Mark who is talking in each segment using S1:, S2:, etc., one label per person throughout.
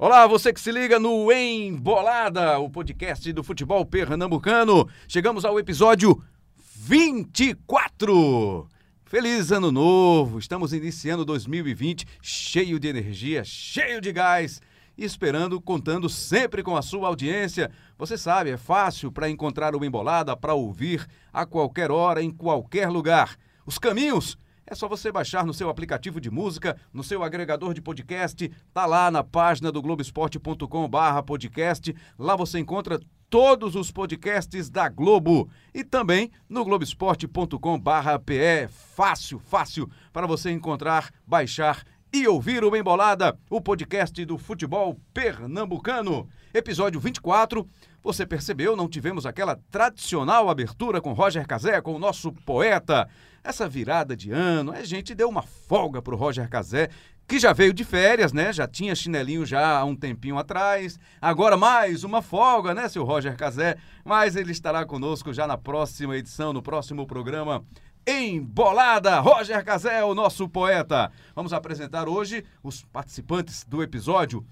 S1: Olá, você que se liga no Embolada, o podcast do futebol pernambucano. Chegamos ao episódio 24. Feliz ano novo! Estamos iniciando 2020 cheio de energia, cheio de gás esperando, contando sempre com a sua audiência. Você sabe, é fácil para encontrar o Embolada, para ouvir a qualquer hora, em qualquer lugar. Os caminhos é só você baixar no seu aplicativo de música, no seu agregador de podcast, tá lá na página do globesport.com/podcast. Lá você encontra todos os podcasts da Globo e também no globesport.com/pe. Fácil, fácil para você encontrar, baixar e ouvir o Embolada, o podcast do futebol pernambucano. Episódio 24. Você percebeu, não tivemos aquela tradicional abertura com Roger Cazé, com o nosso poeta. Essa virada de ano, a gente deu uma folga pro Roger Cazé, que já veio de férias, né? Já tinha chinelinho já há um tempinho atrás. Agora mais uma folga, né, seu Roger Cazé? Mas ele estará conosco já na próxima edição, no próximo programa. Embolada, Roger o nosso poeta. Vamos apresentar hoje os participantes do episódio.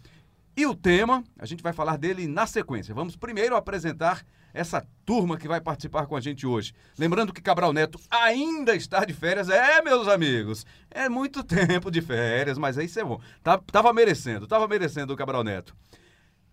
S1: E o tema, a gente vai falar dele na sequência. Vamos primeiro apresentar essa turma que vai participar com a gente hoje. Lembrando que Cabral Neto ainda está de férias. É, meus amigos, é muito tempo de férias, mas aí isso é bom. Tá, tava merecendo, tava merecendo o Cabral Neto.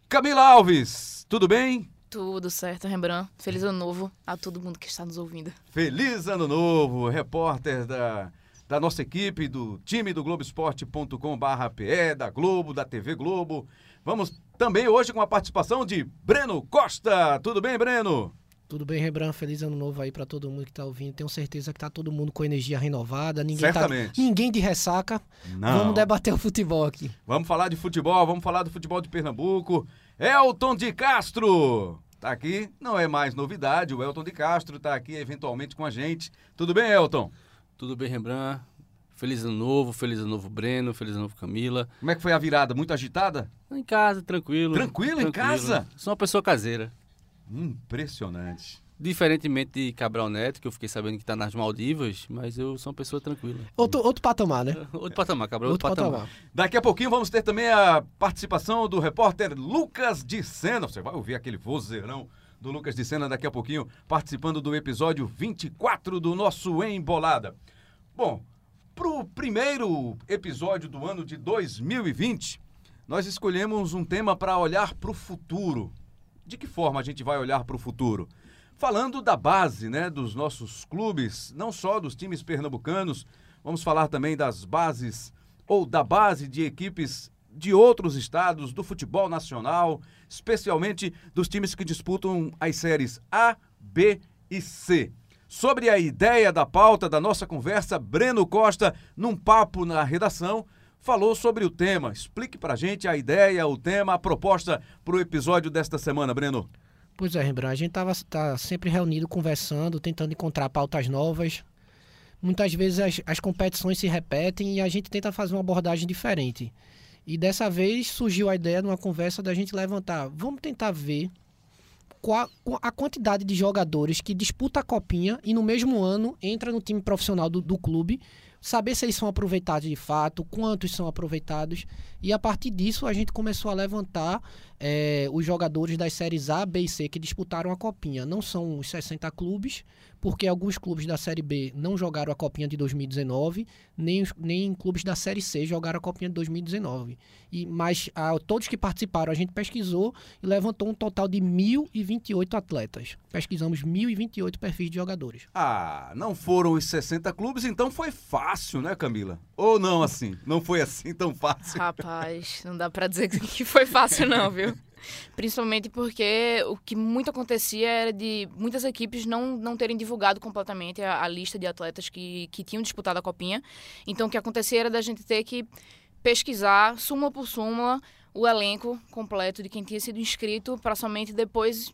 S1: Camila Alves, tudo bem?
S2: Tudo certo, Rembrandt. Feliz ano novo a todo mundo que está nos ouvindo.
S1: Feliz ano novo, repórter da, da nossa equipe, do time do Globoesporte.com/pe, da Globo, da TV Globo. Vamos também hoje com a participação de Breno Costa. Tudo bem, Breno?
S3: Tudo bem, Rembrandt? Feliz ano novo aí para todo mundo que está ouvindo. Tenho certeza que tá todo mundo com energia renovada. Ninguém
S1: Certamente.
S3: Tá, ninguém de ressaca.
S1: Não.
S3: Vamos debater o futebol aqui.
S1: Vamos falar de futebol, vamos falar do futebol de Pernambuco. Elton de Castro tá aqui, não é mais novidade. O Elton de Castro tá aqui eventualmente com a gente. Tudo bem, Elton?
S4: Tudo bem, Rembrandt? Feliz ano novo, feliz ano novo Breno, feliz ano novo Camila.
S1: Como é que foi a virada? Muito agitada?
S4: Em casa, tranquilo.
S1: Tranquilo, em casa?
S4: Sou uma pessoa caseira.
S1: Impressionante.
S4: Diferentemente de Cabral Neto, que eu fiquei sabendo que tá nas Maldivas, mas eu sou uma pessoa tranquila.
S3: Outro, outro patamar, né?
S4: Outro patamar, Cabral, outro,
S3: Outro
S4: patamar.
S3: patamar.
S1: Daqui a pouquinho vamos ter também a participação do repórter Lucas de Sena. Você vai ouvir aquele vozeirão do Lucas de Sena daqui a pouquinho, participando do episódio 24 do nosso Embolada. Bom, pro primeiro episódio do ano de 2020, nós escolhemos um tema para olhar para o futuro. De que forma a gente vai olhar para o futuro? Falando da base, né, dos nossos clubes, não só dos times pernambucanos, vamos falar também das bases ou da base de equipes de outros estados do futebol nacional, especialmente dos times que disputam as séries A, B e C. Sobre a ideia da pauta da nossa conversa, Breno Costa, num papo na redação, falou sobre o tema. Explique pra gente a ideia, o tema, a proposta para o episódio desta semana, Breno.
S3: Pois é, Rembrandt. A gente tava, tá sempre reunido, conversando, tentando encontrar pautas novas. Muitas vezes as, as competições se repetem e a gente tenta fazer uma abordagem diferente. E dessa vez surgiu a ideia numa conversa da gente levantar. Vamos tentar ver qual a quantidade de jogadores que disputa a copinha e no mesmo ano entra no time profissional do, do clube, saber se eles são aproveitados de fato, quantos são aproveitados. E a partir disso a gente começou a levantar eh, os jogadores das séries A, B e C que disputaram a copinha. Não são os 60 clubes, porque alguns clubes da Série B não jogaram a copinha de 2019, nem, nem clubes da Série C jogaram a copinha de 2019. E, mas ah, todos que participaram a gente pesquisou e levantou um total de 1.028 atletas. Pesquisamos 1.028 perfis de jogadores.
S1: Ah, não foram os 60 clubes, então foi fácil, né, Camila? Ou não assim? Não foi assim tão fácil?
S2: Rapaz, não dá pra dizer que foi fácil não, viu? Principalmente porque o que muito acontecia era de muitas equipes não, não terem divulgado completamente a, a lista de atletas que, que tinham disputado a copinha. Então o que acontecia era da gente ter que pesquisar, súmula por súmula, o elenco completo de quem tinha sido inscrito para somente depois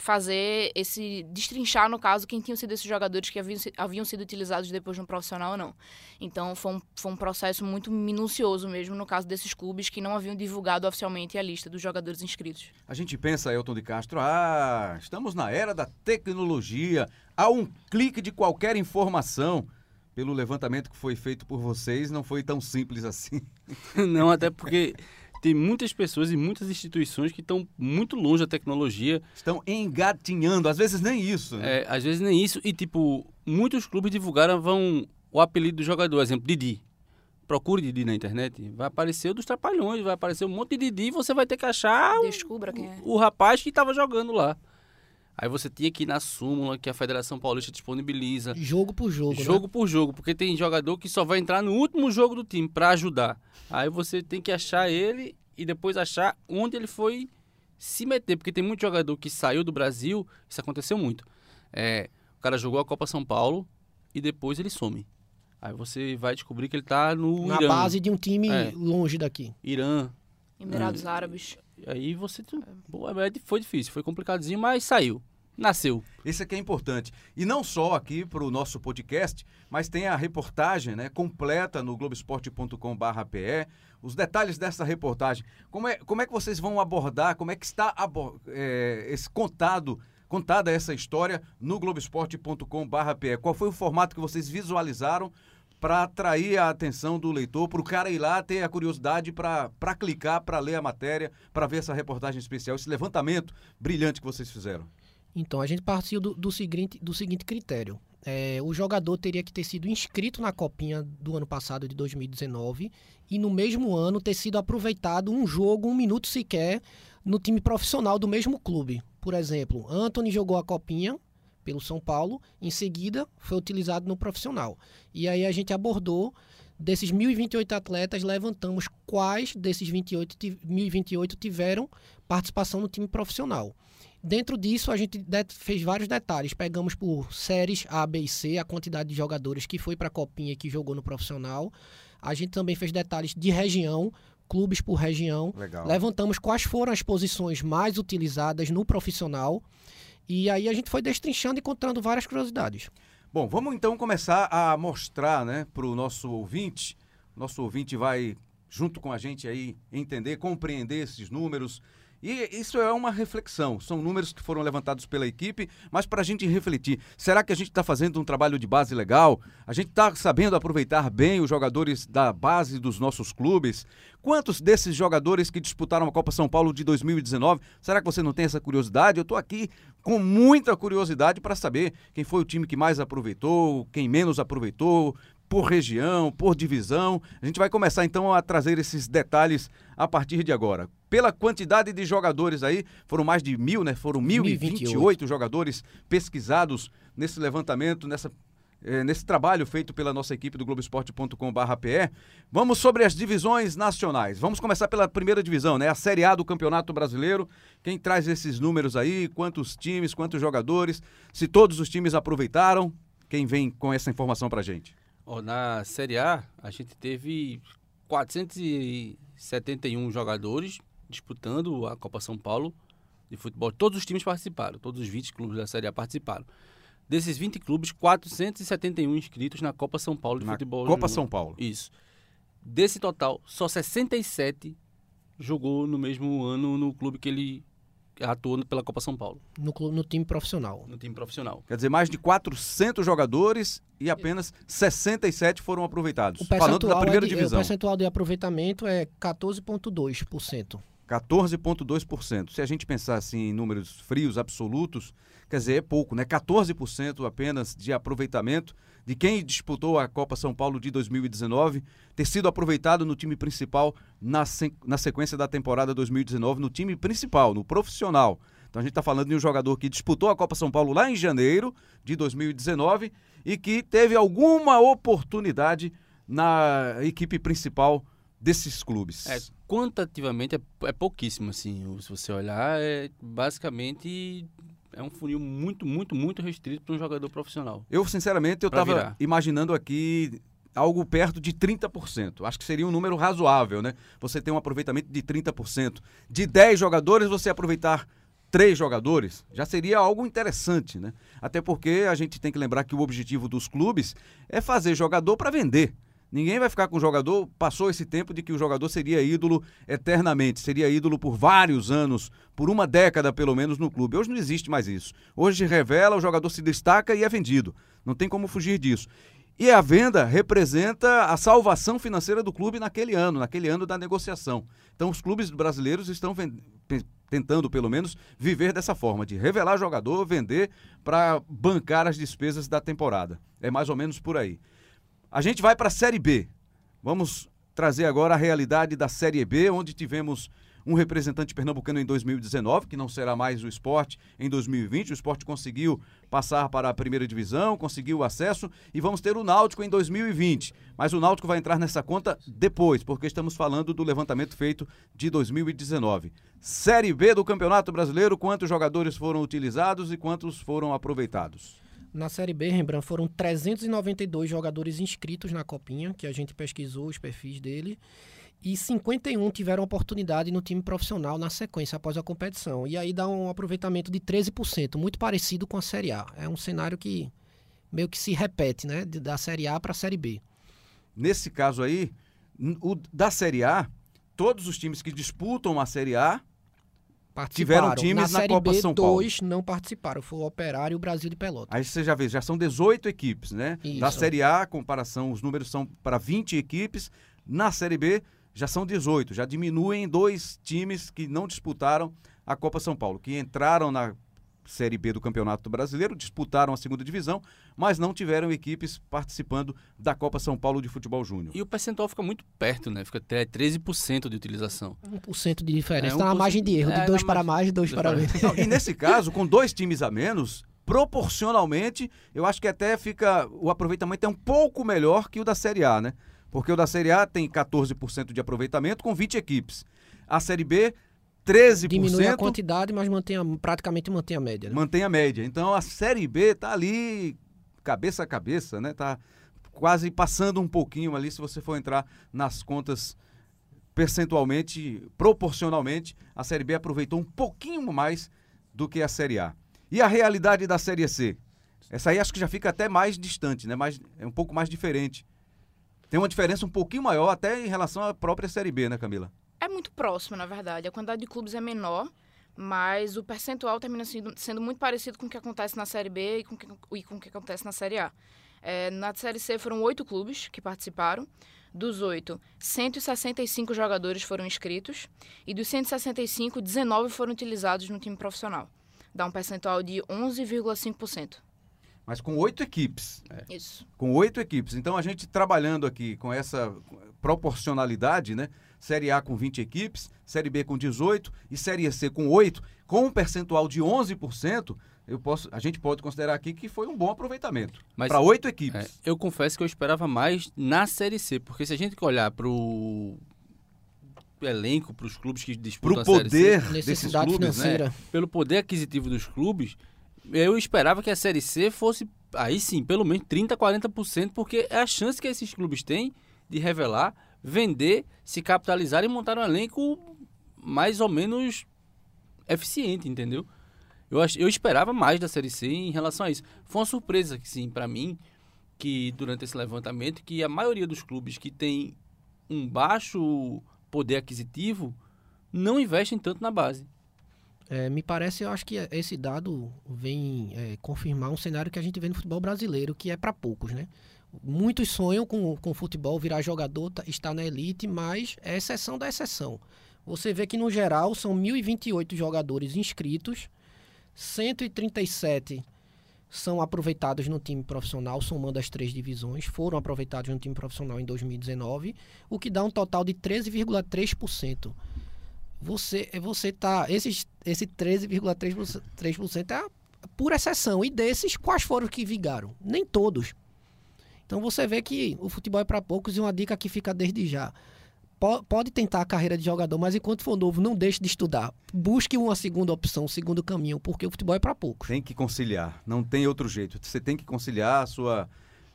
S2: fazer esse destrinchar no caso quem tinham sido esses jogadores que haviam, haviam sido utilizados depois no profissional ou não. Então foi um, foi um processo muito minucioso mesmo no caso desses clubes que não haviam divulgado oficialmente a lista dos jogadores inscritos.
S1: A gente pensa, Elton de Castro, ah, estamos na era da tecnologia, há um clique de qualquer informação. Pelo levantamento que foi feito por vocês, não foi tão simples assim.
S4: Não, até porque tem muitas pessoas e muitas instituições que estão muito longe da tecnologia.
S1: Estão engatinhando, às vezes nem isso. Né?
S4: É, às vezes nem isso. E, tipo, muitos clubes divulgaram vão, o apelido do jogador, exemplo, Didi. Procure Didi na internet, vai aparecer o dos Trapalhões, vai aparecer um monte de Didi e você vai ter que achar o,
S2: Descubra quem é.
S4: o rapaz que estava jogando lá. Aí você tinha que ir na súmula que a Federação Paulista disponibiliza.
S3: Jogo por jogo, né?
S4: Jogo por jogo, porque tem jogador que só vai entrar no último jogo do time para ajudar. Aí você tem que achar ele e depois achar onde ele foi se meter, porque tem muito jogador que saiu do Brasil, isso aconteceu muito. É, o cara jogou a Copa São Paulo e depois ele some. Aí você vai descobrir que ele tá no
S3: Na
S4: Irã,
S3: base de um time
S4: É.
S3: longe daqui.
S4: Irã.
S2: Emirados Árabes.
S4: E aí você pô, é, foi difícil, foi complicadinho, mas saiu. Nasceu.
S1: Esse aqui é importante. E não só aqui para o nosso podcast, mas tem a reportagem né, completa no globesport.com.br os detalhes dessa reportagem. Como é, como é que vocês vão abordar, como é que está é, esse contado, contada essa história no globesport.com.br? Qual foi o formato que vocês visualizaram para atrair a atenção do leitor, para o cara ir lá ter a curiosidade para clicar, para ler a matéria, para ver essa reportagem especial, esse levantamento brilhante que vocês fizeram?
S3: Então, a gente partiu do, do seguinte, do seguinte critério. É, o jogador teria que ter sido inscrito na copinha do ano passado, de 2019, e no mesmo ano ter sido aproveitado um jogo, um minuto sequer, no time profissional do mesmo clube. Por exemplo, Anthony jogou a copinha pelo São Paulo, em seguida foi utilizado no profissional. E aí a gente abordou desses 1.028 atletas, levantamos quais desses 28, ti- 1.028 tiveram participação no time profissional. Dentro disso, a gente fez vários detalhes. Pegamos por séries A, B e C, a quantidade de jogadores que foi para a Copinha e que jogou no profissional. A gente também fez detalhes de região, clubes por região.
S1: Legal.
S3: Levantamos quais foram as posições mais utilizadas no profissional. E aí a gente foi destrinchando e contando várias curiosidades.
S1: Bom, vamos então começar a mostrar, né, para o nosso ouvinte. Nosso ouvinte vai, junto com a gente aí, entender, compreender esses números. E isso é uma reflexão. São números que foram levantados pela equipe, mas para a gente refletir. Será que a gente está fazendo um trabalho de base legal? A gente está sabendo aproveitar bem os jogadores da base dos nossos clubes? Quantos desses jogadores que disputaram a Copa São Paulo de 2019? Será que você não tem essa curiosidade? Eu estou aqui com muita curiosidade para saber quem foi o time que mais aproveitou, quem menos aproveitou, por região, por divisão. A gente vai começar então a trazer esses detalhes a partir de agora. Pela quantidade de jogadores aí, foram mais de mil, né? Foram 1.028 jogadores pesquisados nesse levantamento, nessa eh, nesse trabalho feito pela nossa equipe do Globoesporte.com.br. Vamos sobre as divisões nacionais. Vamos começar pela primeira divisão, né? A Série A do Campeonato Brasileiro. Quem traz esses números aí? Quantos times, quantos jogadores? Se todos os times aproveitaram? Quem vem com essa informação pra gente?
S4: Ó, na Série A, a gente teve 471 jogadores disputando a Copa São Paulo de futebol. Todos os times participaram, todos os 20 clubes da Série A participaram. Desses 20 clubes, 471 inscritos na Copa São Paulo de
S1: Na
S4: futebol.
S1: Copa. São Paulo.
S4: Isso. Desse total, só 67 jogou no mesmo ano no clube que ele atuou pela Copa São Paulo,
S3: No, clu- no time profissional.
S4: no time profissional.
S1: Quer dizer, mais de 400 jogadores e apenas 67 foram aproveitados.
S3: O
S1: Falando da primeira
S3: é de,
S1: divisão.
S3: o percentual de aproveitamento é 14,2%.
S1: 14,2%. Se a gente pensar assim em números frios, absolutos, quer dizer, é pouco, né? 14% apenas de aproveitamento de quem disputou a Copa São Paulo de 2019 ter sido aproveitado no time principal na, na sequência da temporada 2019, no time principal, no profissional. Então a gente está falando de um jogador que disputou a Copa São Paulo lá em janeiro de 2019 e que teve alguma oportunidade na equipe principal desses clubes.
S4: É, quantitativamente é, é pouquíssimo, assim. Se você olhar, é basicamente é um funil muito, muito, muito restrito para um jogador profissional.
S1: Eu, sinceramente, eu estava imaginando aqui algo perto de 30%. Acho que seria um número razoável, né? Você tem um aproveitamento de 30%. De 10 jogadores, você aproveitar três jogadores, já seria algo interessante, né? Até porque a gente tem que lembrar que o objetivo dos clubes é fazer jogador para vender. Ninguém vai ficar com o jogador. Passou esse tempo de que o jogador seria ídolo eternamente, seria ídolo por vários anos, por uma década pelo menos no clube. Hoje não existe mais isso. Hoje revela, o jogador se destaca e é vendido. Não tem como fugir disso. E a venda representa a salvação financeira do clube naquele ano, naquele ano da negociação. Então os clubes brasileiros estão tentando, pelo menos, viver dessa forma, de revelar jogador, vender para bancar as despesas da temporada. É mais ou menos por aí. A gente vai para a Série B. Vamos trazer agora a realidade da Série B, onde tivemos um representante pernambucano em 2019, que não será mais o esporte em 2020. O esporte conseguiu passar para a primeira divisão, conseguiu o acesso e vamos ter o Náutico em 2020. Mas o Náutico vai entrar nessa conta depois, porque estamos falando do levantamento feito de 2019. Série B do Campeonato Brasileiro, quantos jogadores foram utilizados e quantos foram aproveitados?
S3: Na Série B, Rembrandt, foram 392 jogadores inscritos na Copinha, que a gente pesquisou os perfis dele e 51 tiveram oportunidade no time profissional na sequência após a competição. E aí dá um aproveitamento de 13%, muito parecido com a Série A. É um cenário que meio que se repete, né, da Série A para a Série B.
S1: Nesse caso aí, o, da Série A, todos os times que disputam a Série A tiveram times na, na Copa B, São Paulo.
S3: dois não participaram, foi o Operário e o Brasil de Pelotas.
S1: Aí você já vê, já são 18 equipes, né?
S3: Isso.
S1: Da Série A, comparação, os números são para 20 equipes. Na Série B, já são 18, já diminuem dois times que não disputaram a Copa São Paulo, que entraram na Série B do Campeonato Brasileiro, disputaram a segunda divisão, mas não tiveram equipes participando da Copa São Paulo de Futebol Júnior.
S4: E o percentual fica muito perto, né? Fica 13% de utilização.
S3: 1% de diferença. É, tá na margem de erro, de 2 é, para mais e 2 para menos.
S1: E nesse caso, com dois times a menos, proporcionalmente, eu acho que até fica. O aproveitamento é um pouco melhor que o da Série A, né? Porque o da Série A tem 14% de aproveitamento com 20 equipes. A Série B, 13%.
S3: Diminui a quantidade, mas mantém a, praticamente mantém a média. Né?
S1: Mantém a média. Então a Série B tá ali cabeça a cabeça, né? Tá quase passando um pouquinho ali se você for entrar nas contas percentualmente, proporcionalmente, a Série B aproveitou um pouquinho mais do que a Série A. E a realidade da Série C? Essa aí acho que já fica até mais distante, né? Mais, é um pouco mais diferente. Tem uma diferença um pouquinho maior até em relação à própria Série B, né, Camila?
S2: É muito próximo, na verdade. A quantidade de clubes é menor, mas o percentual termina sendo, sendo muito parecido com o que acontece na Série B e com, que, e com o que acontece na Série A. É, na Série C foram oito clubes que participaram. Dos oito, 165 jogadores foram inscritos e dos 165, 19 foram utilizados no time profissional. Dá um percentual de 11,5%
S1: mas com oito equipes.
S2: É. Isso.
S1: Com oito equipes. Então a gente trabalhando aqui com essa proporcionalidade, né? Série A com 20 equipes, Série B com 18 e Série C com 8, com um percentual de 11%, eu posso, a gente pode considerar aqui que foi um bom aproveitamento para oito equipes. É,
S4: eu confesso que eu esperava mais na Série C, porque se a gente olhar para o elenco, para os clubes que disputam
S1: pro
S4: a Série
S1: C, desses clubes, né?
S4: pelo poder aquisitivo dos clubes, eu esperava que a Série C fosse, aí sim, pelo menos 30%, 40%, porque é a chance que esses clubes têm de revelar, vender, se capitalizar e montar um elenco mais ou menos eficiente, entendeu? Eu, eu esperava mais da Série C em relação a isso. Foi uma surpresa, sim, para mim, que durante esse levantamento, que a maioria dos clubes que tem um baixo poder aquisitivo não investem tanto na base.
S3: É, me parece, eu acho que esse dado vem é, confirmar um cenário que a gente vê no futebol brasileiro, que é para poucos, né? Muitos sonham com, com futebol, virar jogador, tá, estar na elite, mas é exceção da exceção. Você vê que, no geral, são 1.028 jogadores inscritos, 137 são aproveitados no time profissional, somando as três divisões, foram aproveitados no time profissional em 2019, o que dá um total de 13,3% você você tá esses esse 13,3% é por exceção e desses quais foram que vigaram? Nem todos. Então você vê que o futebol é para poucos e uma dica que fica desde já. Pode tentar a carreira de jogador, mas enquanto for novo, não deixe de estudar. Busque uma segunda opção, um segundo caminho, porque o futebol é para poucos.
S1: Tem que conciliar, não tem outro jeito. Você tem que conciliar a sua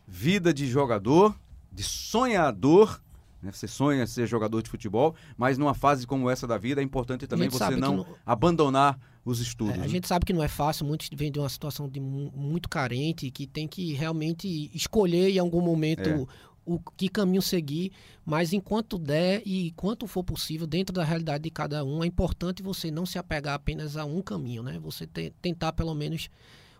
S1: vida de jogador, de sonhador né? Você sonha ser jogador de futebol, mas numa fase como essa da vida é importante também você não, não, abandonar os estudos. É,
S3: a
S1: né?
S3: gente sabe que não é fácil, muitos vêm de uma situação de muito carente, que tem que realmente escolher em algum momento é. o que caminho seguir, mas enquanto der e enquanto for possível, dentro da realidade de cada um, é importante você não se apegar apenas a um caminho, né? Você te, tentar pelo menos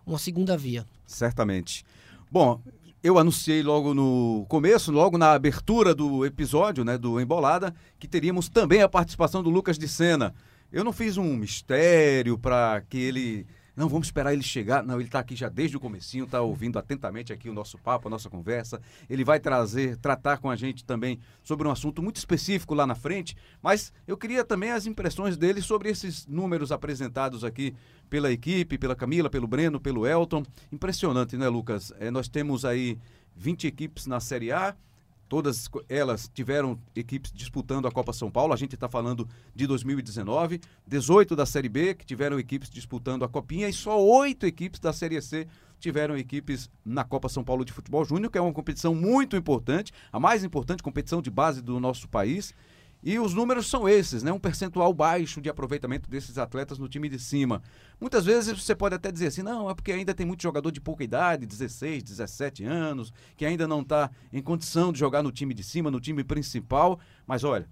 S3: uma segunda via.
S1: Certamente. Bom, eu anunciei logo no começo, logo na abertura do episódio, né, do Embolada, que teríamos também a participação do Lucas de Sena. Eu não fiz um mistério para que ele não, vamos esperar ele chegar. Não, ele está aqui já desde o comecinho, está ouvindo atentamente aqui o nosso papo, a nossa conversa. Ele vai trazer, tratar com a gente também sobre um assunto muito específico lá na frente. Mas eu queria também as impressões dele sobre esses números apresentados aqui pela equipe, pela Camila, pelo Breno, pelo Elton. Impressionante, né, Lucas? É, nós temos aí 20 equipes na Série A, Todas elas tiveram equipes disputando a Copa São Paulo. A gente está falando de 2019. 18 da Série B que tiveram equipes disputando a Copinha e só oito equipes da Série C tiveram equipes na Copa São Paulo de Futebol Júnior, que é uma competição muito importante, a mais importante competição de base do nosso país. E os números são esses, né? Um percentual baixo de aproveitamento desses atletas no time de cima. Muitas vezes você pode até dizer assim, não, é porque ainda tem muito jogador de pouca idade, 16, 17 anos, que ainda não está em condição de jogar no time de cima, no time principal. Mas olha,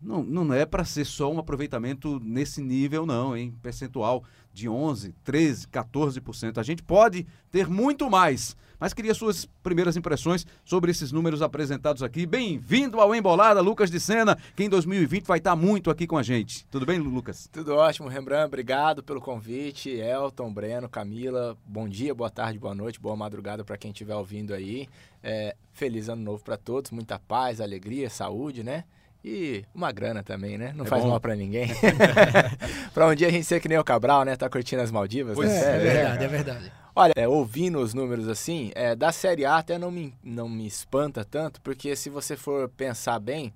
S1: não, não é para ser só um aproveitamento nesse nível, não, hein? Percentual de 11, 13, 14%. A gente pode ter muito mais. Mas queria suas primeiras impressões sobre esses números apresentados aqui. Bem-vindo ao Embolada, Lucas de Sena, que em 2020 vai estar muito aqui com a gente. Tudo bem, Lucas?
S5: Tudo ótimo, Rembrandt. Obrigado pelo convite. Elton, Breno, Camila, bom dia, boa tarde, boa noite, boa madrugada para quem estiver ouvindo aí. É, feliz ano novo para todos, muita paz, alegria, saúde, né? E uma grana também, né? Não é faz bom. mal para ninguém. para um dia a gente ser que nem o Cabral, né? Tá curtindo as Maldivas.
S3: Pois
S5: né?
S3: é, é, verdade, é verdade.
S5: Olha, é, ouvindo os números assim, é, da Série A até não me, não me espanta tanto, porque se você for pensar bem,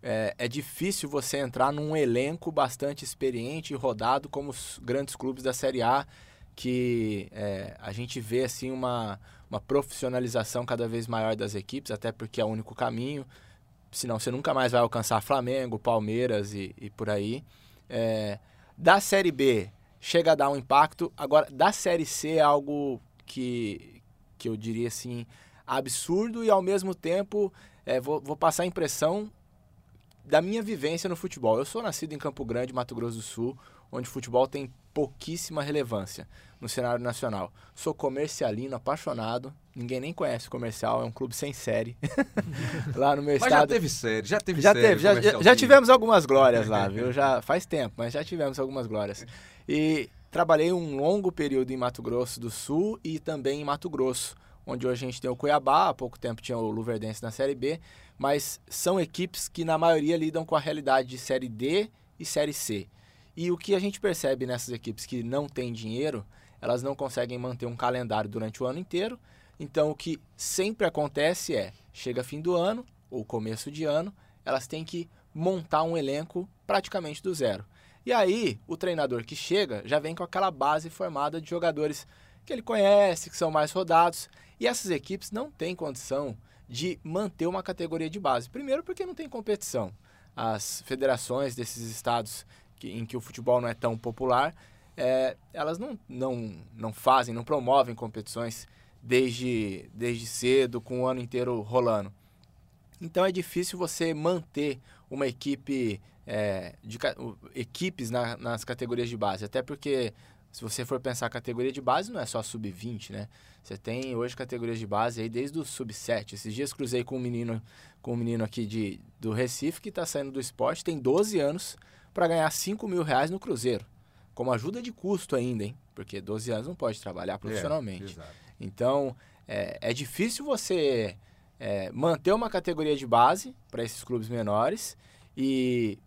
S5: é, é difícil você entrar num elenco bastante experiente e rodado como os grandes clubes da Série A, que é, a gente vê assim uma, uma profissionalização cada vez maior das equipes, até porque é o único caminho senão você nunca mais vai alcançar Flamengo, Palmeiras e, e por aí. É, da Série B chega a dar um impacto. Agora, da Série C é algo que, que eu diria assim, absurdo e ao mesmo tempo é, vou, vou passar a impressão da minha vivência no futebol. Eu sou nascido em Campo Grande, Mato Grosso do Sul, onde o futebol tem pouquíssima relevância no cenário nacional. Sou comercialino, apaixonado. Ninguém nem conhece o comercial, é um clube sem série. lá no meu
S1: mas
S5: estado.
S1: já teve série, já teve
S5: já
S1: série.
S5: Teve, já, já, já tivemos algumas glórias lá, viu? Já faz tempo, mas já tivemos algumas glórias. E trabalhei um longo período em Mato Grosso do Sul e também em Mato Grosso, onde hoje a gente tem o Cuiabá, há pouco tempo tinha o Luverdense na Série B, mas são equipes que na maioria lidam com a realidade de Série D e Série C. E o que a gente percebe nessas equipes que não têm dinheiro, elas não conseguem manter um calendário durante o ano inteiro. Então, o que sempre acontece é, chega fim do ano ou começo de ano, elas têm que montar um elenco praticamente do zero. E aí, o treinador que chega já vem com aquela base formada de jogadores que ele conhece, que são mais rodados. E essas equipes não têm condição de manter uma categoria de base. Primeiro, porque não tem competição. As federações desses estados que, em que o futebol não é tão popular, é, elas não, não, não fazem, não promovem competições desde, desde cedo, com o ano inteiro rolando. Então é difícil você manter uma equipe, é, de, equipes na, nas categorias de base, até porque se você for pensar categoria de base, não é só sub-20, né? Você tem hoje categorias de base aí desde o sub-7. Esses dias cruzei com um menino, com um menino aqui de, do Recife que está saindo do esporte, tem 12 anos, para ganhar 5 mil reais no Cruzeiro. Como ajuda de custo ainda, hein? Porque 12 anos não pode trabalhar é, profissionalmente. É, então, é, é, difícil você é, manter uma categoria de base para esses clubes menores e,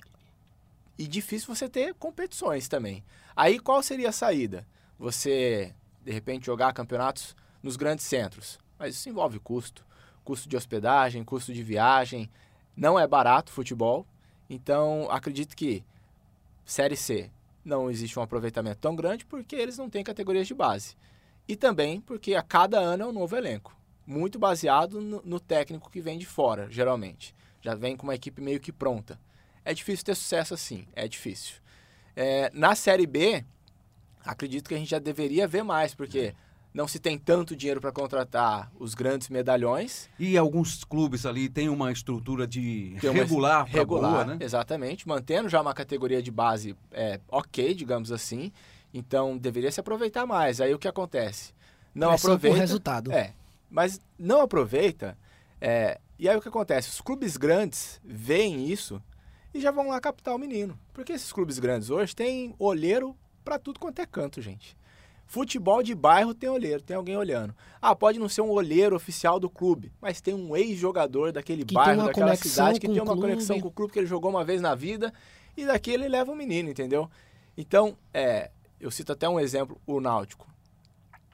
S5: e difícil você ter competições também. Aí, qual seria a saída? Você, de repente, jogar campeonatos nos grandes centros. Mas isso envolve custo. Custo de hospedagem, custo de viagem. Não é barato futebol. Então, acredito que Série C não existe um aproveitamento tão grande porque eles não têm categorias de base. E também porque a cada ano é um novo elenco, muito baseado no, no técnico que vem de fora, geralmente. Já vem com uma equipe meio que pronta. É difícil ter sucesso assim, é difícil. É, na Série B, acredito que a gente já deveria ver mais, porque não se tem tanto dinheiro para contratar os grandes medalhões.
S1: E alguns clubes ali têm uma estrutura de uma regular, regular boa, né?
S5: Exatamente, mantendo já uma categoria de base é, ok, digamos assim. Então deveria se aproveitar mais. Aí o que acontece?
S3: Não aproveita. Por resultado.
S5: É. mas não aproveita. É, e aí o que acontece? Os clubes grandes veem isso e já vão lá captar o menino. Porque esses clubes grandes hoje têm olheiro para tudo quanto é canto, gente. Futebol de bairro tem olheiro, tem alguém olhando. Ah, pode não ser um olheiro oficial do clube, mas tem um ex-jogador daquele
S3: Que
S5: bairro, daquela cidade, que tem uma
S3: clube.
S5: conexão com o clube que ele jogou uma vez na vida, e daqui ele leva o menino, entendeu? Então, é, eu cito até um exemplo, o Náutico.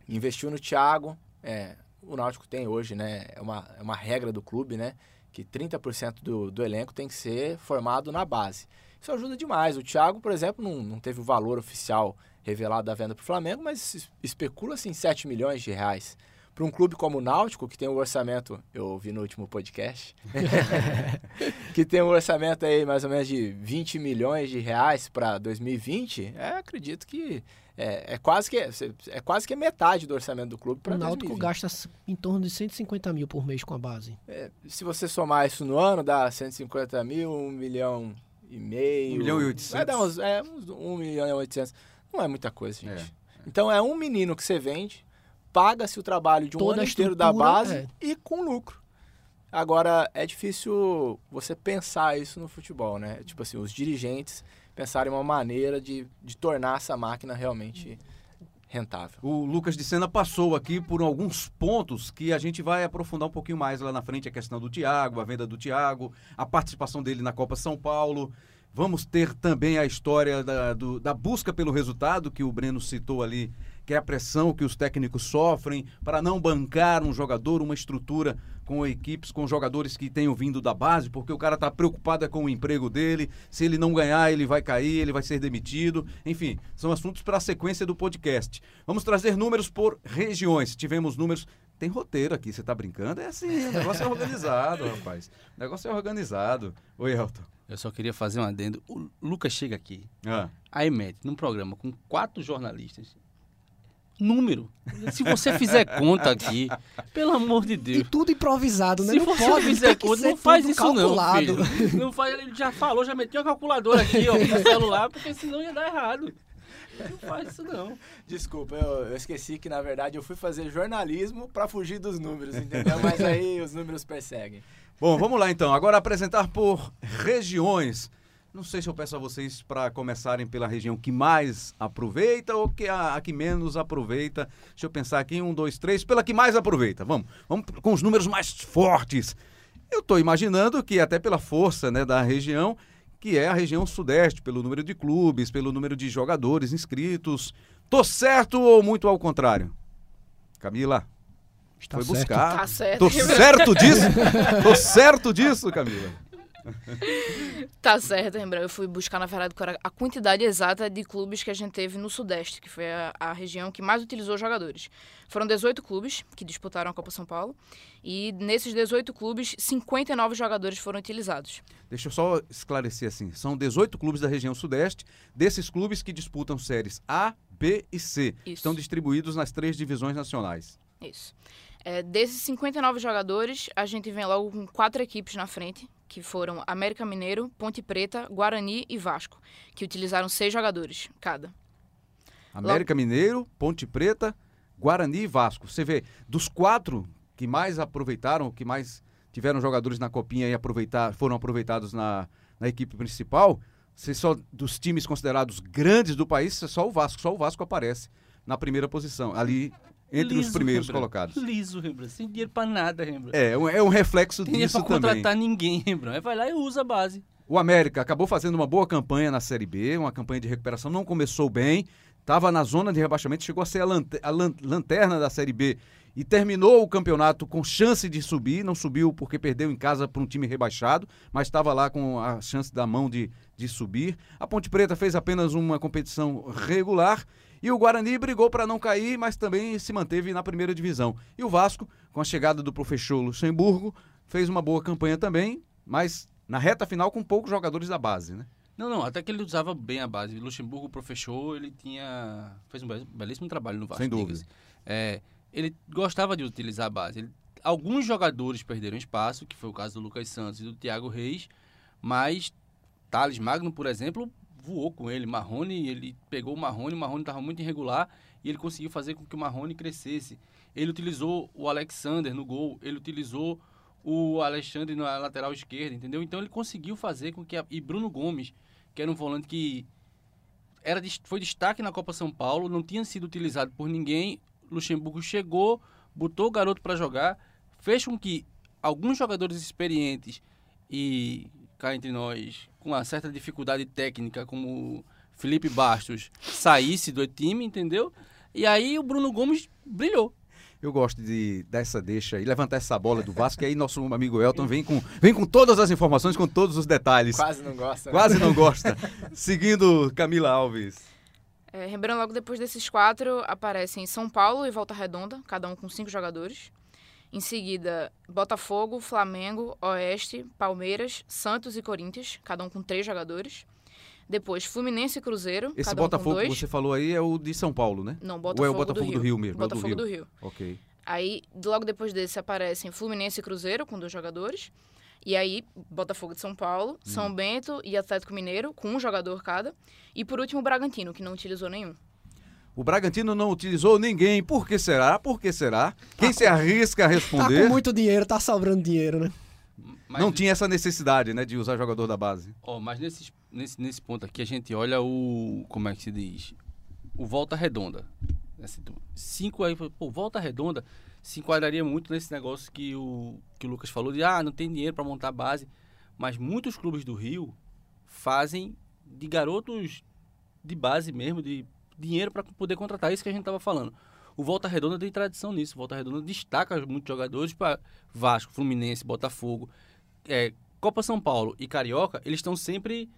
S5: Investiu no Thiago, é, o Náutico tem hoje, né, é uma, é uma regra do clube, né, que 30% do, do elenco tem que ser formado na base. Isso ajuda demais. O Thiago, por exemplo, não, não teve o valor oficial revelado da venda para o Flamengo, mas es- especula-se em 7 milhões de reais. Para um clube como o Náutico, que tem um orçamento, eu ouvi no último podcast, que tem um orçamento aí mais ou menos de 20 milhões de reais para 2020, é, acredito que é, é quase que é quase que metade do orçamento do clube para
S3: O Náutico
S5: 2020.
S3: gasta em torno de 150 mil por mês com a base.
S5: É, se você somar isso no ano, dá 150 mil, 1 milhão e meio.
S1: Um milhão e oitocentos.
S5: Vai dar uns, é, uns 1 milhão e 800. Não é muita coisa, gente.
S1: É,
S5: Então é um menino que você vende, paga-se o trabalho de um
S3: Toda
S5: ano inteiro da base
S3: é.
S5: e com lucro. Agora, é difícil você pensar isso no futebol, né? Tipo assim, os dirigentes pensarem uma maneira de, de tornar essa máquina realmente rentável.
S1: O Lucas de Sena passou aqui por alguns pontos que a gente vai aprofundar um pouquinho mais lá na frente, a questão do Thiago, a venda do Thiago, a participação dele na Copa São Paulo. Vamos ter também a história da, do- da busca pelo resultado, que o Breno citou ali, que é a pressão que os técnicos sofrem para não bancar um jogador, uma estrutura com equipes, com jogadores que tenham vindo da base, porque o cara está preocupado é com o emprego dele, se ele não ganhar, ele vai cair, ele vai ser demitido. Enfim, são assuntos para a sequência do podcast. Vamos trazer números por regiões. Tivemos números. Tem roteiro aqui, você tá brincando? É assim, o negócio é organizado, rapaz. O negócio é organizado. Oi, Elton.
S4: Eu só queria fazer um adendo. O Lucas chega aqui,
S1: Ah,
S4: aí mete num programa com quatro jornalistas. Número. Se você fizer conta aqui, pelo amor de
S3: E
S4: Deus.
S3: tudo improvisado, né?
S4: Se
S3: não
S4: você
S3: pode,
S4: fizer conta, não faz isso não,
S3: calculado.
S4: filho. Não faz, ele já falou, já meteu a calculadora aqui, ó, no celular, porque senão ia dar errado. Não faz isso não.
S5: Desculpa, eu, eu esqueci que na verdade eu fui fazer jornalismo para fugir dos números, entendeu? Mas aí os números perseguem.
S1: Bom, vamos lá então. Agora apresentar por regiões. Não sei se eu peço a vocês para começarem pela região que mais aproveita ou que a, a que menos aproveita. Deixa eu pensar aqui, um, dois, três, pela que mais aproveita. Vamos, vamos com os números mais fortes. Eu estou imaginando que até pela força né, da região, que é a região sudeste, pelo número de clubes, pelo número de jogadores inscritos. Tô certo ou muito ao contrário? Camila,
S3: Está
S1: foi
S3: certo.
S1: buscar.
S2: Tá certo.
S1: Tô certo disso? Tô certo disso, Camila.
S2: Tá certo, lembra? Eu fui buscar, na verdade, a quantidade exata de clubes que a gente teve no Sudeste, que foi a, a região que mais utilizou jogadores. Foram 18 clubes que disputaram a Copa São Paulo. E nesses 18 clubes, 59 jogadores foram utilizados.
S1: Deixa eu só esclarecer assim. São 18 clubes da região sudeste, desses clubes que disputam séries A, B e C.
S2: Isso.
S1: Estão distribuídos nas três divisões nacionais.
S2: Isso. É, desses 59 jogadores, a gente vem logo com quatro equipes na frente, que foram América Mineiro, Ponte Preta, Guarani e Vasco, que utilizaram seis jogadores cada.
S1: América Mineiro, Ponte Preta, Guarani e Vasco. Você vê, dos quatro que mais aproveitaram, que mais tiveram jogadores na copinha e aproveitar, foram aproveitados na, na equipe principal, você só dos times considerados grandes do país, só o Vasco, só o Vasco aparece na primeira posição, ali entre os
S4: Liso,
S1: primeiros
S4: Rembrandt.
S1: colocados.
S4: Liso, Rembrandt. Sem dinheiro pra nada, Rembrandt.
S1: É, um- é um reflexo
S4: Tem
S1: disso
S4: pra
S1: também.
S4: contratar ninguém, Rembrandt. Aí vai lá e usa a base.
S1: O América acabou fazendo uma boa campanha na Série B, uma campanha de recuperação, não começou bem, estava na zona de rebaixamento, chegou a ser a, lante- a lan- lanterna da Série B e terminou o campeonato com chance de subir, não subiu porque perdeu em casa para um time rebaixado, mas estava lá com a chance da mão de, de subir. A Ponte Preta fez apenas uma competição regular e o Guarani brigou para não cair, mas também se manteve na primeira divisão. E o Vasco, com a chegada do professor Luxemburgo, fez uma boa campanha também, mas na reta final com poucos jogadores da base, né?
S4: Não, não, até que ele usava bem a base. Luxemburgo, professor, ele tinha. fez um bel- belíssimo trabalho no Vasco.
S1: Sem dúvida.
S4: É, ele gostava de utilizar a base. Ele- alguns jogadores perderam espaço, que foi o caso do Lucas Santos e do Thiago Reis, mas Thales Magno, por exemplo, voou com ele. Marrone, ele pegou o Marrone, o Marrone estava muito irregular e ele conseguiu fazer com que o Marrone crescesse. Ele utilizou o Alexander no gol, ele utilizou o Alexandre na lateral esquerda, entendeu? Então ele conseguiu fazer com que a, e Bruno Gomes, que era um volante que era foi destaque na Copa São Paulo, não tinha sido utilizado por ninguém. Luxemburgo chegou, botou o garoto para jogar, fez com que alguns jogadores experientes e cá entre nós com uma certa dificuldade técnica, como Felipe Bastos, saísse do time, entendeu? E aí o Bruno Gomes brilhou.
S1: Eu gosto de dessa deixa e levantar essa bola do Vasco. e aí nosso amigo Elton vem com, vem com todas as informações, com todos os detalhes.
S5: Quase não gosta.
S1: Né? Quase não gosta. Seguindo Camila Alves.
S2: É, lembrando, logo depois desses quatro, aparecem São Paulo e Volta Redonda, cada um com cinco jogadores. Em seguida, Botafogo, Flamengo, Oeste, Palmeiras, Santos e Corinthians, cada um com três jogadores. Depois, Fluminense e Cruzeiro.
S1: Esse
S2: cada um
S1: Botafogo
S2: que
S1: você falou aí é o de São Paulo, né?
S2: Não, Botafogo,
S1: Ou é o Botafogo
S2: do,
S1: do
S2: Rio.
S1: Rio mesmo?
S2: Botafogo
S1: é
S2: do Rio.
S1: Ok.
S2: Aí, logo depois desse, aparecem Fluminense e Cruzeiro, com dois jogadores. E aí, Botafogo de São Paulo, hum. São Bento e Atlético Mineiro, com um jogador cada. E por último, o Bragantino, que não utilizou nenhum.
S1: O Bragantino não utilizou ninguém. Por que será? Por que será? Quem tá se com... arrisca a responder?
S3: Tá com muito dinheiro, tá sobrando dinheiro, né?
S1: Mas... Não tinha essa necessidade, né, de usar jogador da base.
S4: Oh, mas nesse, nesse, nesse ponto aqui a gente olha o. Como é que se diz? O Volta Redonda. Cinco aí, pô, Volta Redonda se enquadraria muito nesse negócio que o, que o Lucas falou de ah, não tem dinheiro para montar base. Mas muitos clubes do Rio fazem de garotos de base mesmo, de dinheiro para poder contratar. Isso que a gente estava falando. O Volta Redonda tem tradição nisso. O Volta Redonda destaca muitos jogadores para Vasco, Fluminense, Botafogo, é, Copa São Paulo e Carioca. Eles estão sempre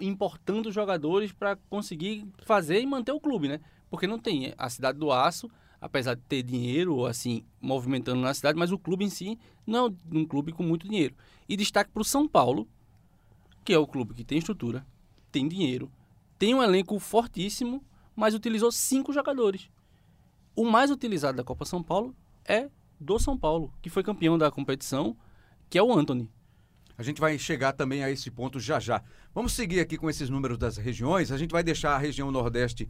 S4: importando jogadores para conseguir fazer e manter o clube, né? Porque não tem a cidade do Aço, apesar de ter dinheiro assim movimentando na cidade, mas o clube em si não é um clube com muito dinheiro. E destaque para o São Paulo, que é o clube que tem estrutura, tem dinheiro, tem um elenco fortíssimo mas utilizou cinco jogadores. O mais utilizado da Copa São Paulo é do São Paulo, que foi campeão da competição, que é o Anthony.
S1: A gente vai chegar também a esse ponto já já. Vamos seguir aqui com esses números das regiões. A gente vai deixar a região Nordeste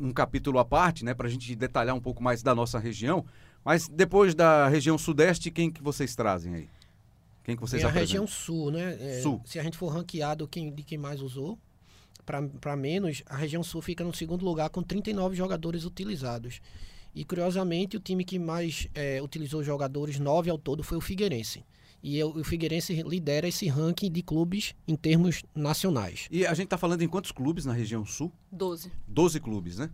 S1: um capítulo à parte, né, para a gente detalhar um pouco mais da nossa região. Mas depois da região Sudeste, quem que vocês trazem aí? Quem que vocês
S3: Tem a região Sul, né?
S1: É, sul.
S3: Se a gente for ranqueado quem, de quem mais usou, para menos, a região sul fica no segundo lugar com 39 jogadores utilizados. E curiosamente, o time que mais é, utilizou jogadores, nove ao todo, foi o Figueirense. E o Figueirense lidera esse ranking de clubes em termos nacionais.
S1: E a gente está falando em quantos clubes na região sul?
S2: Doze.
S1: Doze clubes, né?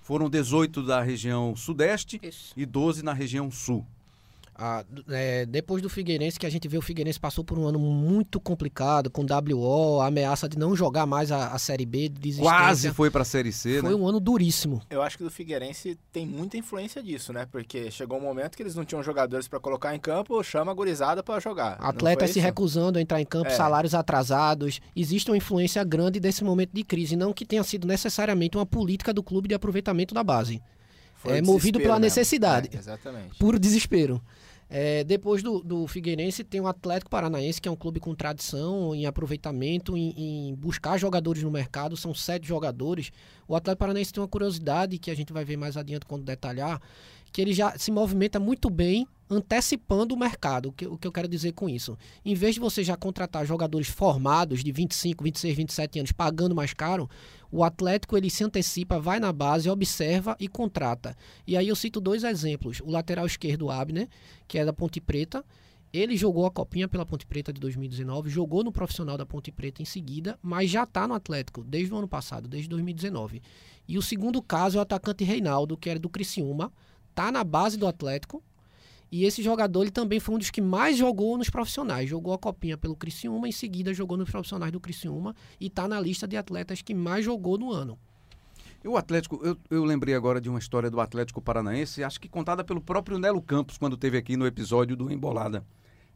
S1: Foram 18 da região sudeste
S2: Isso.
S1: e 12 na região sul.
S3: Ah, é, depois do Figueirense, que a gente vê o Figueirense passou por um ano muito complicado, com WO, a ameaça de não jogar mais a, a Série B, de
S1: Quase foi para a Série C,
S3: Foi
S1: né?
S3: um ano duríssimo.
S5: Eu acho que o Figueirense tem muita influência disso, né? Porque chegou um momento que eles não tinham jogadores para colocar em campo, chama a gurizada para jogar.
S3: Atletas se recusando a entrar em campo, é. salários atrasados. Existe uma influência grande desse momento de crise, não que tenha sido necessariamente uma política do clube de aproveitamento da base. Foi é movido pela mesmo. necessidade.
S5: É, exatamente.
S3: Puro desespero. É, depois do, do Figueirense tem o Atlético Paranaense, que é um clube com tradição em aproveitamento, em, em, buscar jogadores no mercado. São sete jogadores. O Atlético Paranaense tem uma curiosidade que a gente vai ver mais adiante quando detalhar, que ele já se movimenta muito bem antecipando o mercado. O que, o que eu quero dizer com isso? Em vez de você já contratar jogadores formados de 25, 26, 27 anos pagando mais caro, o Atlético ele se antecipa, vai na base, observa e contrata. E aí eu cito dois exemplos. O lateral esquerdo, Abner, que é da Ponte Preta, ele jogou a copinha pela Ponte Preta de 2019, jogou no profissional da Ponte Preta em seguida, mas já está no Atlético desde o ano passado, desde 2019. E o segundo caso é o atacante Reinaldo, que era do Criciúma, tá na base do Atlético. E esse jogador ele também foi um dos que mais jogou nos profissionais. Jogou a copinha pelo Criciúma, em seguida jogou nos profissionais do Criciúma e está na lista de atletas que mais jogou no ano.
S1: E o Atlético, eu, eu lembrei agora de uma história do Atlético Paranaense, acho que contada pelo próprio Nelo Campos, quando teve aqui no episódio do Embolada.